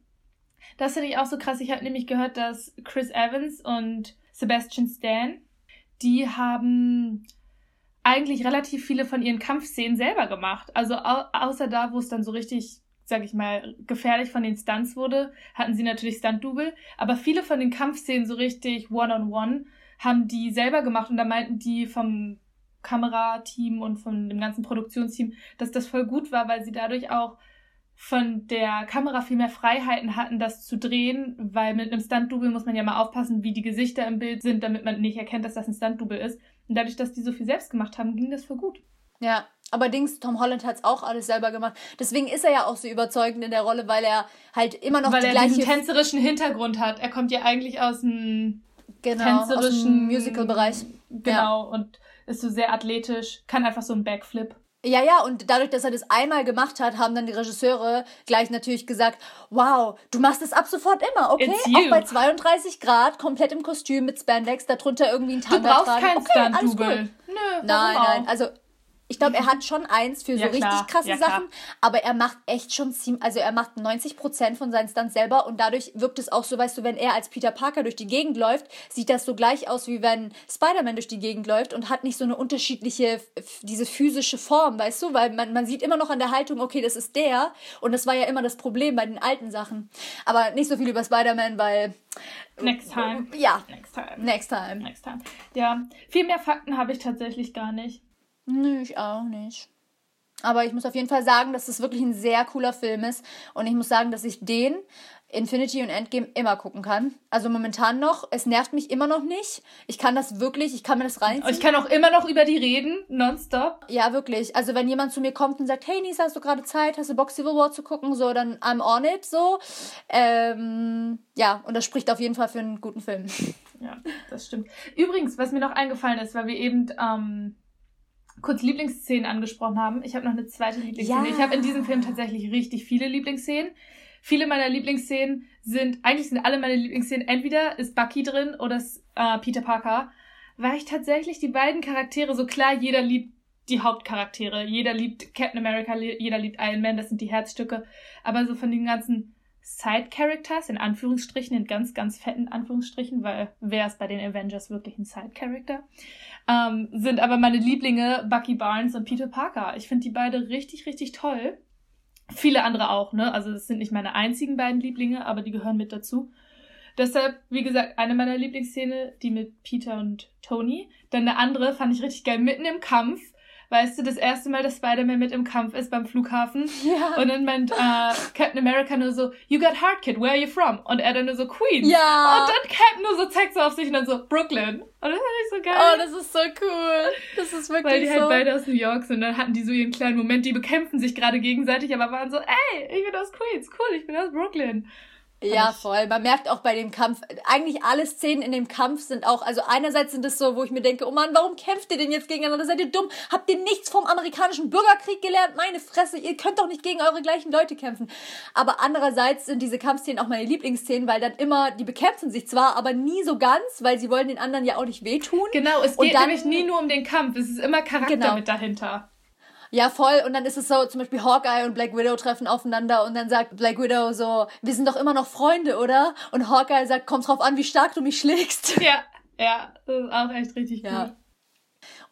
Das finde ich auch so krass. Ich habe nämlich gehört, dass Chris Evans und Sebastian Stan, die haben eigentlich relativ viele von ihren Kampfszenen selber gemacht. Also au außer da, wo es dann so richtig, sag ich mal, gefährlich von den Stunts wurde, hatten sie natürlich Stunt-Double. Aber viele von den Kampfszenen so richtig One-on-One -on -one haben die selber gemacht und da meinten die vom Kamerateam und von dem ganzen Produktionsteam, dass das voll gut war, weil sie dadurch auch von der Kamera viel mehr Freiheiten hatten, das zu drehen, weil mit einem Stunt-Double muss man ja mal aufpassen, wie die Gesichter im Bild sind, damit man nicht erkennt, dass das ein Stunt-Double ist. Und dadurch, dass die so viel selbst gemacht haben, ging das voll gut. Ja, aber Dings, Tom Holland hat es auch alles selber gemacht. Deswegen ist er ja auch so überzeugend in der Rolle, weil er halt immer noch weil die er gleiche... diesen tänzerischen Hintergrund hat. Er kommt ja eigentlich aus einem genau, tänzerischen Musical-Bereich. Genau, ja. und ist so sehr athletisch, kann einfach so einen Backflip. Ja, ja, und dadurch, dass er das einmal gemacht hat, haben dann die Regisseure gleich natürlich gesagt, wow, du machst es ab sofort immer, okay? Auch bei 32 Grad, komplett im Kostüm mit Spandex, darunter irgendwie ein Tanga Du brauchst tragen. kein okay, Stunt-Double. Nö, nein, nein, also ich glaube, er hat schon eins für so ja, richtig krasse ja, Sachen, aber er macht echt schon ziemlich, also er macht 90 Prozent von seinen Stunts selber und dadurch wirkt es auch so, weißt du, wenn er als Peter Parker durch die Gegend läuft, sieht das so gleich aus, wie wenn Spider-Man durch die Gegend läuft und hat nicht so eine unterschiedliche, diese physische Form, weißt du, weil man, man sieht immer noch an der Haltung, okay, das ist der und das war ja immer das Problem bei den alten Sachen. Aber nicht so viel über Spider-Man, weil Next time. Ja. Next time. Next time. Next time. Ja, viel mehr Fakten habe ich tatsächlich gar nicht. Nö, ich auch nicht. Aber ich muss auf jeden Fall sagen, dass das wirklich ein sehr cooler Film ist. Und ich muss sagen, dass ich den Infinity und Endgame immer gucken kann. Also momentan noch. Es nervt mich immer noch nicht. Ich kann das wirklich, ich kann mir das reinziehen. Ich kann auch immer noch über die reden, nonstop. Ja, wirklich. Also wenn jemand zu mir kommt und sagt, hey Nisa, hast du gerade Zeit? Hast du Bock Civil War zu gucken? So, dann I'm on it, so. Ähm, ja, und das spricht auf jeden Fall für einen guten Film. Ja, das stimmt. Übrigens, was mir noch eingefallen ist, weil wir eben ähm, kurz Lieblingsszenen angesprochen haben. Ich habe noch eine zweite Lieblingsszene. Ja. Ich habe in diesem Film tatsächlich richtig viele Lieblingsszenen. Viele meiner Lieblingsszenen sind, eigentlich sind alle meine Lieblingsszenen, entweder ist Bucky drin oder ist äh, Peter Parker, weil ich tatsächlich die beiden Charaktere, so klar, jeder liebt die Hauptcharaktere, jeder liebt Captain America, jeder liebt Iron Man, das sind die Herzstücke, aber so von den ganzen Side-Characters, in Anführungsstrichen, in ganz, ganz fetten Anführungsstrichen, weil wer ist bei den Avengers wirklich ein Side-Character, ähm, sind aber meine Lieblinge Bucky Barnes und Peter Parker. Ich finde die beide richtig, richtig toll. Viele andere auch, ne? Also das sind nicht meine einzigen beiden Lieblinge, aber die gehören mit dazu. Deshalb, wie gesagt, eine meiner Lieblingsszene, die mit Peter und Tony. Dann eine andere fand ich richtig geil, mitten im Kampf weißt du, das erste Mal, dass Spider-Man mit im Kampf ist beim Flughafen. Ja. Und dann meint äh, Captain America nur so, you got hard kid, where are you from? Und er dann nur so, Queens. Ja. Und dann Captain nur so zeigt so auf sich und dann so, Brooklyn. Und das fand ich so geil. Oh, das ist so cool. Das ist wirklich so. Weil die halt so. halt beide aus New York sind. Und dann hatten die so ihren kleinen Moment, die bekämpfen sich gerade gegenseitig, aber waren so, ey, ich bin aus Queens, cool, ich bin aus Brooklyn. Ja, voll. Man merkt auch bei dem Kampf, eigentlich alle Szenen in dem Kampf sind auch, also einerseits sind es so, wo ich mir denke, oh Mann, warum kämpft ihr denn jetzt gegeneinander? Seid ihr dumm? Habt ihr nichts vom amerikanischen Bürgerkrieg gelernt? Meine Fresse, ihr könnt doch nicht gegen eure gleichen Leute kämpfen. Aber andererseits sind diese Kampfszenen auch meine Lieblingsszenen, weil dann immer, die bekämpfen sich zwar, aber nie so ganz, weil sie wollen den anderen ja auch nicht wehtun. Genau, es geht dann, nämlich nie nur um den Kampf, es ist immer Charakter genau. mit dahinter. Ja, voll. Und dann ist es so, zum Beispiel Hawkeye und Black Widow treffen aufeinander und dann sagt Black Widow so, wir sind doch immer noch Freunde, oder? Und Hawkeye sagt, kommt drauf an, wie stark du mich schlägst. Ja, ja, das ist auch echt richtig cool.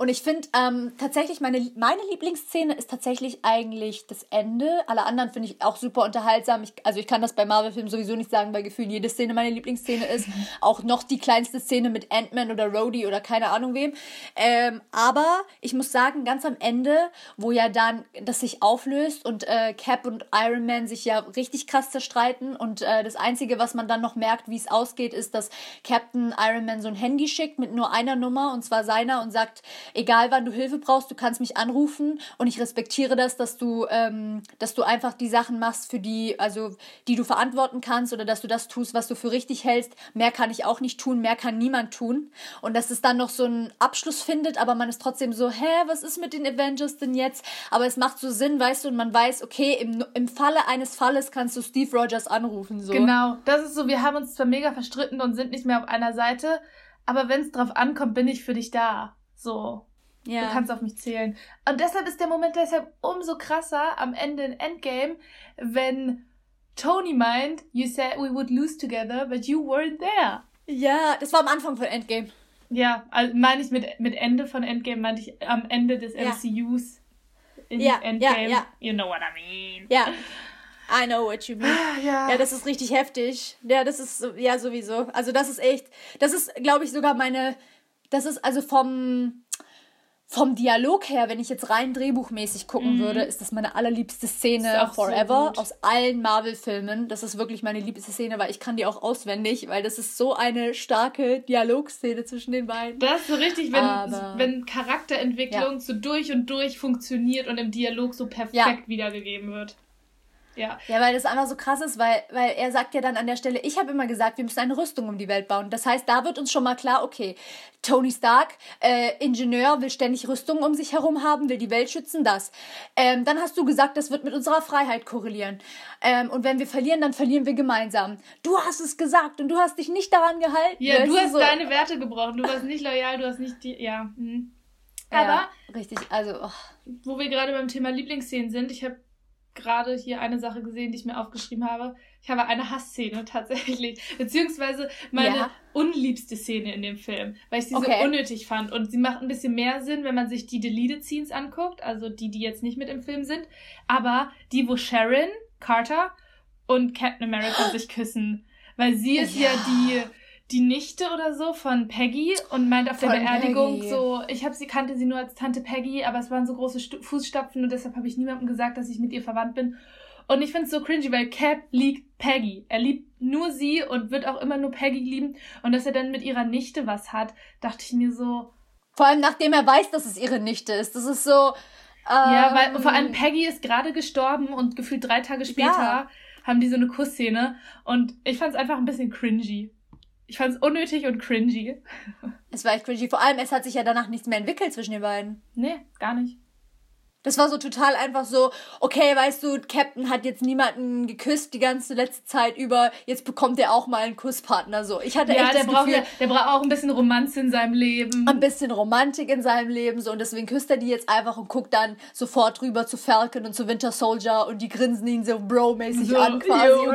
Und ich finde ähm, tatsächlich, meine, meine Lieblingsszene ist tatsächlich eigentlich das Ende. Alle anderen finde ich auch super unterhaltsam. Ich, also ich kann das bei Marvel-Filmen sowieso nicht sagen, weil gefühlt jede Szene meine Lieblingsszene ist. auch noch die kleinste Szene mit Ant-Man oder Rhodey oder keine Ahnung wem. Ähm, aber ich muss sagen, ganz am Ende, wo ja dann das sich auflöst und äh, Cap und Iron Man sich ja richtig krass zerstreiten und äh, das Einzige, was man dann noch merkt, wie es ausgeht, ist, dass Captain Iron Man so ein Handy schickt mit nur einer Nummer und zwar seiner und sagt, egal wann du Hilfe brauchst, du kannst mich anrufen und ich respektiere das, dass du, ähm, dass du einfach die Sachen machst, für die, also die du verantworten kannst oder dass du das tust, was du für richtig hältst. Mehr kann ich auch nicht tun, mehr kann niemand tun. Und dass es dann noch so einen Abschluss findet, aber man ist trotzdem so, hä, was ist mit den Avengers denn jetzt? Aber es macht so Sinn, weißt du, und man weiß, okay, im, im Falle eines Falles kannst du Steve Rogers anrufen. So. Genau, das ist so, wir haben uns zwar mega verstritten und sind nicht mehr auf einer Seite, aber wenn es drauf ankommt, bin ich für dich da. So. Ja. Du kannst auf mich zählen. Und deshalb ist der Moment deshalb umso krasser am Ende in Endgame, wenn Tony meint, you said we would lose together, but you weren't there. Ja, das war am Anfang von Endgame. Ja, also meine ich mit, mit Ende von Endgame, meinte ich am Ende des ja. MCUs in ja, Endgame. Ja. You know what I mean. Ja. I know what you mean. Ah, ja. ja, das ist richtig heftig. Ja, das ist, ja, sowieso. Also, das ist echt, das ist, glaube ich, sogar meine, das ist also vom, vom Dialog her, wenn ich jetzt rein drehbuchmäßig gucken mhm. würde, ist das meine allerliebste Szene forever so aus allen Marvel-Filmen. Das ist wirklich meine liebste Szene, weil ich kann die auch auswendig, weil das ist so eine starke Dialogszene zwischen den beiden. Das ist so richtig, wenn, Aber, wenn Charakterentwicklung ja. so durch und durch funktioniert und im Dialog so perfekt ja. wiedergegeben wird. Ja. Ja, weil das einfach so krass ist, weil, weil er sagt ja dann an der Stelle, ich habe immer gesagt, wir müssen eine Rüstung um die Welt bauen. Das heißt, da wird uns schon mal klar, okay, Tony Stark, äh, Ingenieur, will ständig Rüstungen um sich herum haben, will die Welt schützen, das. Ähm, dann hast du gesagt, das wird mit unserer Freiheit korrelieren. Ähm, und wenn wir verlieren, dann verlieren wir gemeinsam. Du hast es gesagt und du hast dich nicht daran gehalten. Ja, du hast so. deine Werte gebrochen, du warst nicht loyal, du hast nicht die, ja. Hm. Aber, ja, richtig, also. Oh. Wo wir gerade beim Thema Lieblingsszenen sind, ich habe gerade hier eine Sache gesehen, die ich mir aufgeschrieben habe. Ich habe eine Hassszene tatsächlich, beziehungsweise meine ja. unliebste Szene in dem Film, weil ich sie okay. so unnötig fand. Und sie macht ein bisschen mehr Sinn, wenn man sich die Deleted Scenes anguckt, also die, die jetzt nicht mit im Film sind. Aber die, wo Sharon, Carter und Captain America sich küssen. Weil sie ist ja, ja die die Nichte oder so von Peggy und meint auf der von Beerdigung Peggy. so, ich habe sie kannte sie nur als Tante Peggy, aber es waren so große Stu Fußstapfen und deshalb habe ich niemandem gesagt, dass ich mit ihr verwandt bin. Und ich finde es so cringy, weil Cap liebt Peggy. Er liebt nur sie und wird auch immer nur Peggy lieben. Und dass er dann mit ihrer Nichte was hat, dachte ich mir so. Vor allem nachdem er weiß, dass es ihre Nichte ist. Das ist so. Ähm, ja, weil vor allem Peggy ist gerade gestorben und gefühlt drei Tage später ja. haben die so eine Kussszene. Und ich fand es einfach ein bisschen cringy. Ich fand es unnötig und cringy. Es war echt cringy. Vor allem, es hat sich ja danach nichts mehr entwickelt zwischen den beiden. Nee, gar nicht. Das war so total einfach so, okay, weißt du, Captain hat jetzt niemanden geküsst die ganze letzte Zeit über, jetzt bekommt er auch mal einen Kusspartner so. Ich hatte ja, echt der das braucht, Gefühl, der, der braucht auch ein bisschen Romanze in seinem Leben. Ein bisschen Romantik in seinem Leben so und deswegen küsst er die jetzt einfach und guckt dann sofort rüber zu Falcon und zu Winter Soldier und die grinsen ihn so bro-mäßig so, an quasi. You,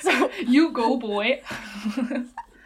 so. you go, boy.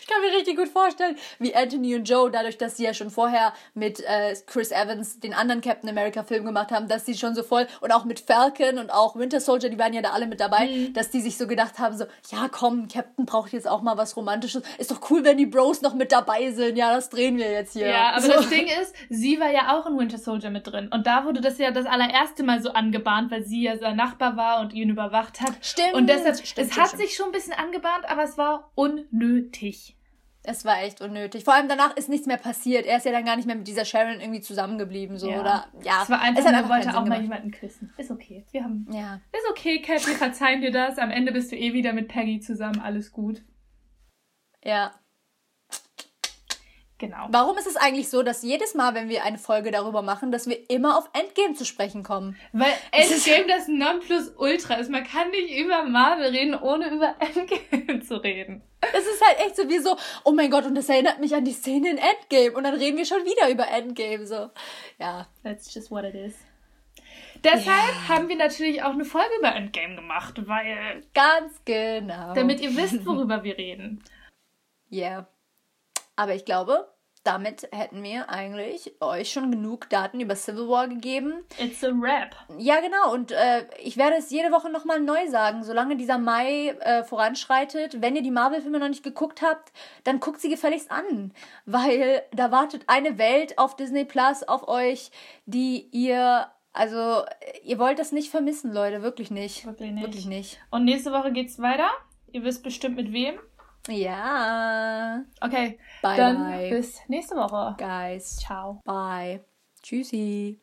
Ich kann mir richtig gut vorstellen, wie Anthony und Joe, dadurch, dass sie ja schon vorher mit äh, Chris Evans den anderen Captain America Film gemacht haben, dass sie schon so voll und auch mit Falcon und auch Winter Soldier, die waren ja da alle mit dabei, mhm. dass die sich so gedacht haben, so, ja komm, Captain braucht jetzt auch mal was Romantisches. Ist doch cool, wenn die Bros noch mit dabei sind. Ja, das drehen wir jetzt hier. Ja, aber so. das Ding ist, sie war ja auch in Winter Soldier mit drin. Und da wurde das ja das allererste Mal so angebahnt, weil sie ja sein Nachbar war und ihn überwacht hat. Stimmt. Und deshalb, stimmt, es hat stimmt. sich schon ein bisschen angebahnt, aber es war unnötig. Es war echt unnötig. Vor allem danach ist nichts mehr passiert. Er ist ja dann gar nicht mehr mit dieser Sharon irgendwie zusammengeblieben. So, ja. Oder, ja. Es war einfach, es er wollte auch mal jemanden küssen. Ist okay. Wir haben. Ja. Ist okay, Cap, wir verzeihen dir das. Am Ende bist du eh wieder mit Peggy zusammen. Alles gut. Ja. Genau. Warum ist es eigentlich so, dass jedes Mal, wenn wir eine Folge darüber machen, dass wir immer auf Endgame zu sprechen kommen? Weil Endgame das Nonplusultra ist. Man kann nicht über Marvel reden, ohne über Endgame zu reden. Es ist halt echt so wie so, oh mein Gott, und das erinnert mich an die Szene in Endgame. Und dann reden wir schon wieder über Endgame. So, ja. That's just what it is. Deshalb ja. haben wir natürlich auch eine Folge über Endgame gemacht, weil. Ganz genau. Damit ihr wisst, worüber wir reden. Ja. Yeah. Aber ich glaube, damit hätten wir eigentlich euch schon genug Daten über Civil War gegeben. It's a rap. Ja, genau. Und äh, ich werde es jede Woche nochmal neu sagen, solange dieser Mai äh, voranschreitet. Wenn ihr die Marvel-Filme noch nicht geguckt habt, dann guckt sie gefälligst an. Weil da wartet eine Welt auf Disney Plus auf euch, die ihr also, ihr wollt das nicht vermissen, Leute. Wirklich nicht. Wirklich nicht. Wirklich nicht. Und nächste Woche geht's weiter. Ihr wisst bestimmt mit wem. Ja. Okay. Bye, dann bye. bis nächste Woche. Guys. Ciao. Bye. Tschüssi.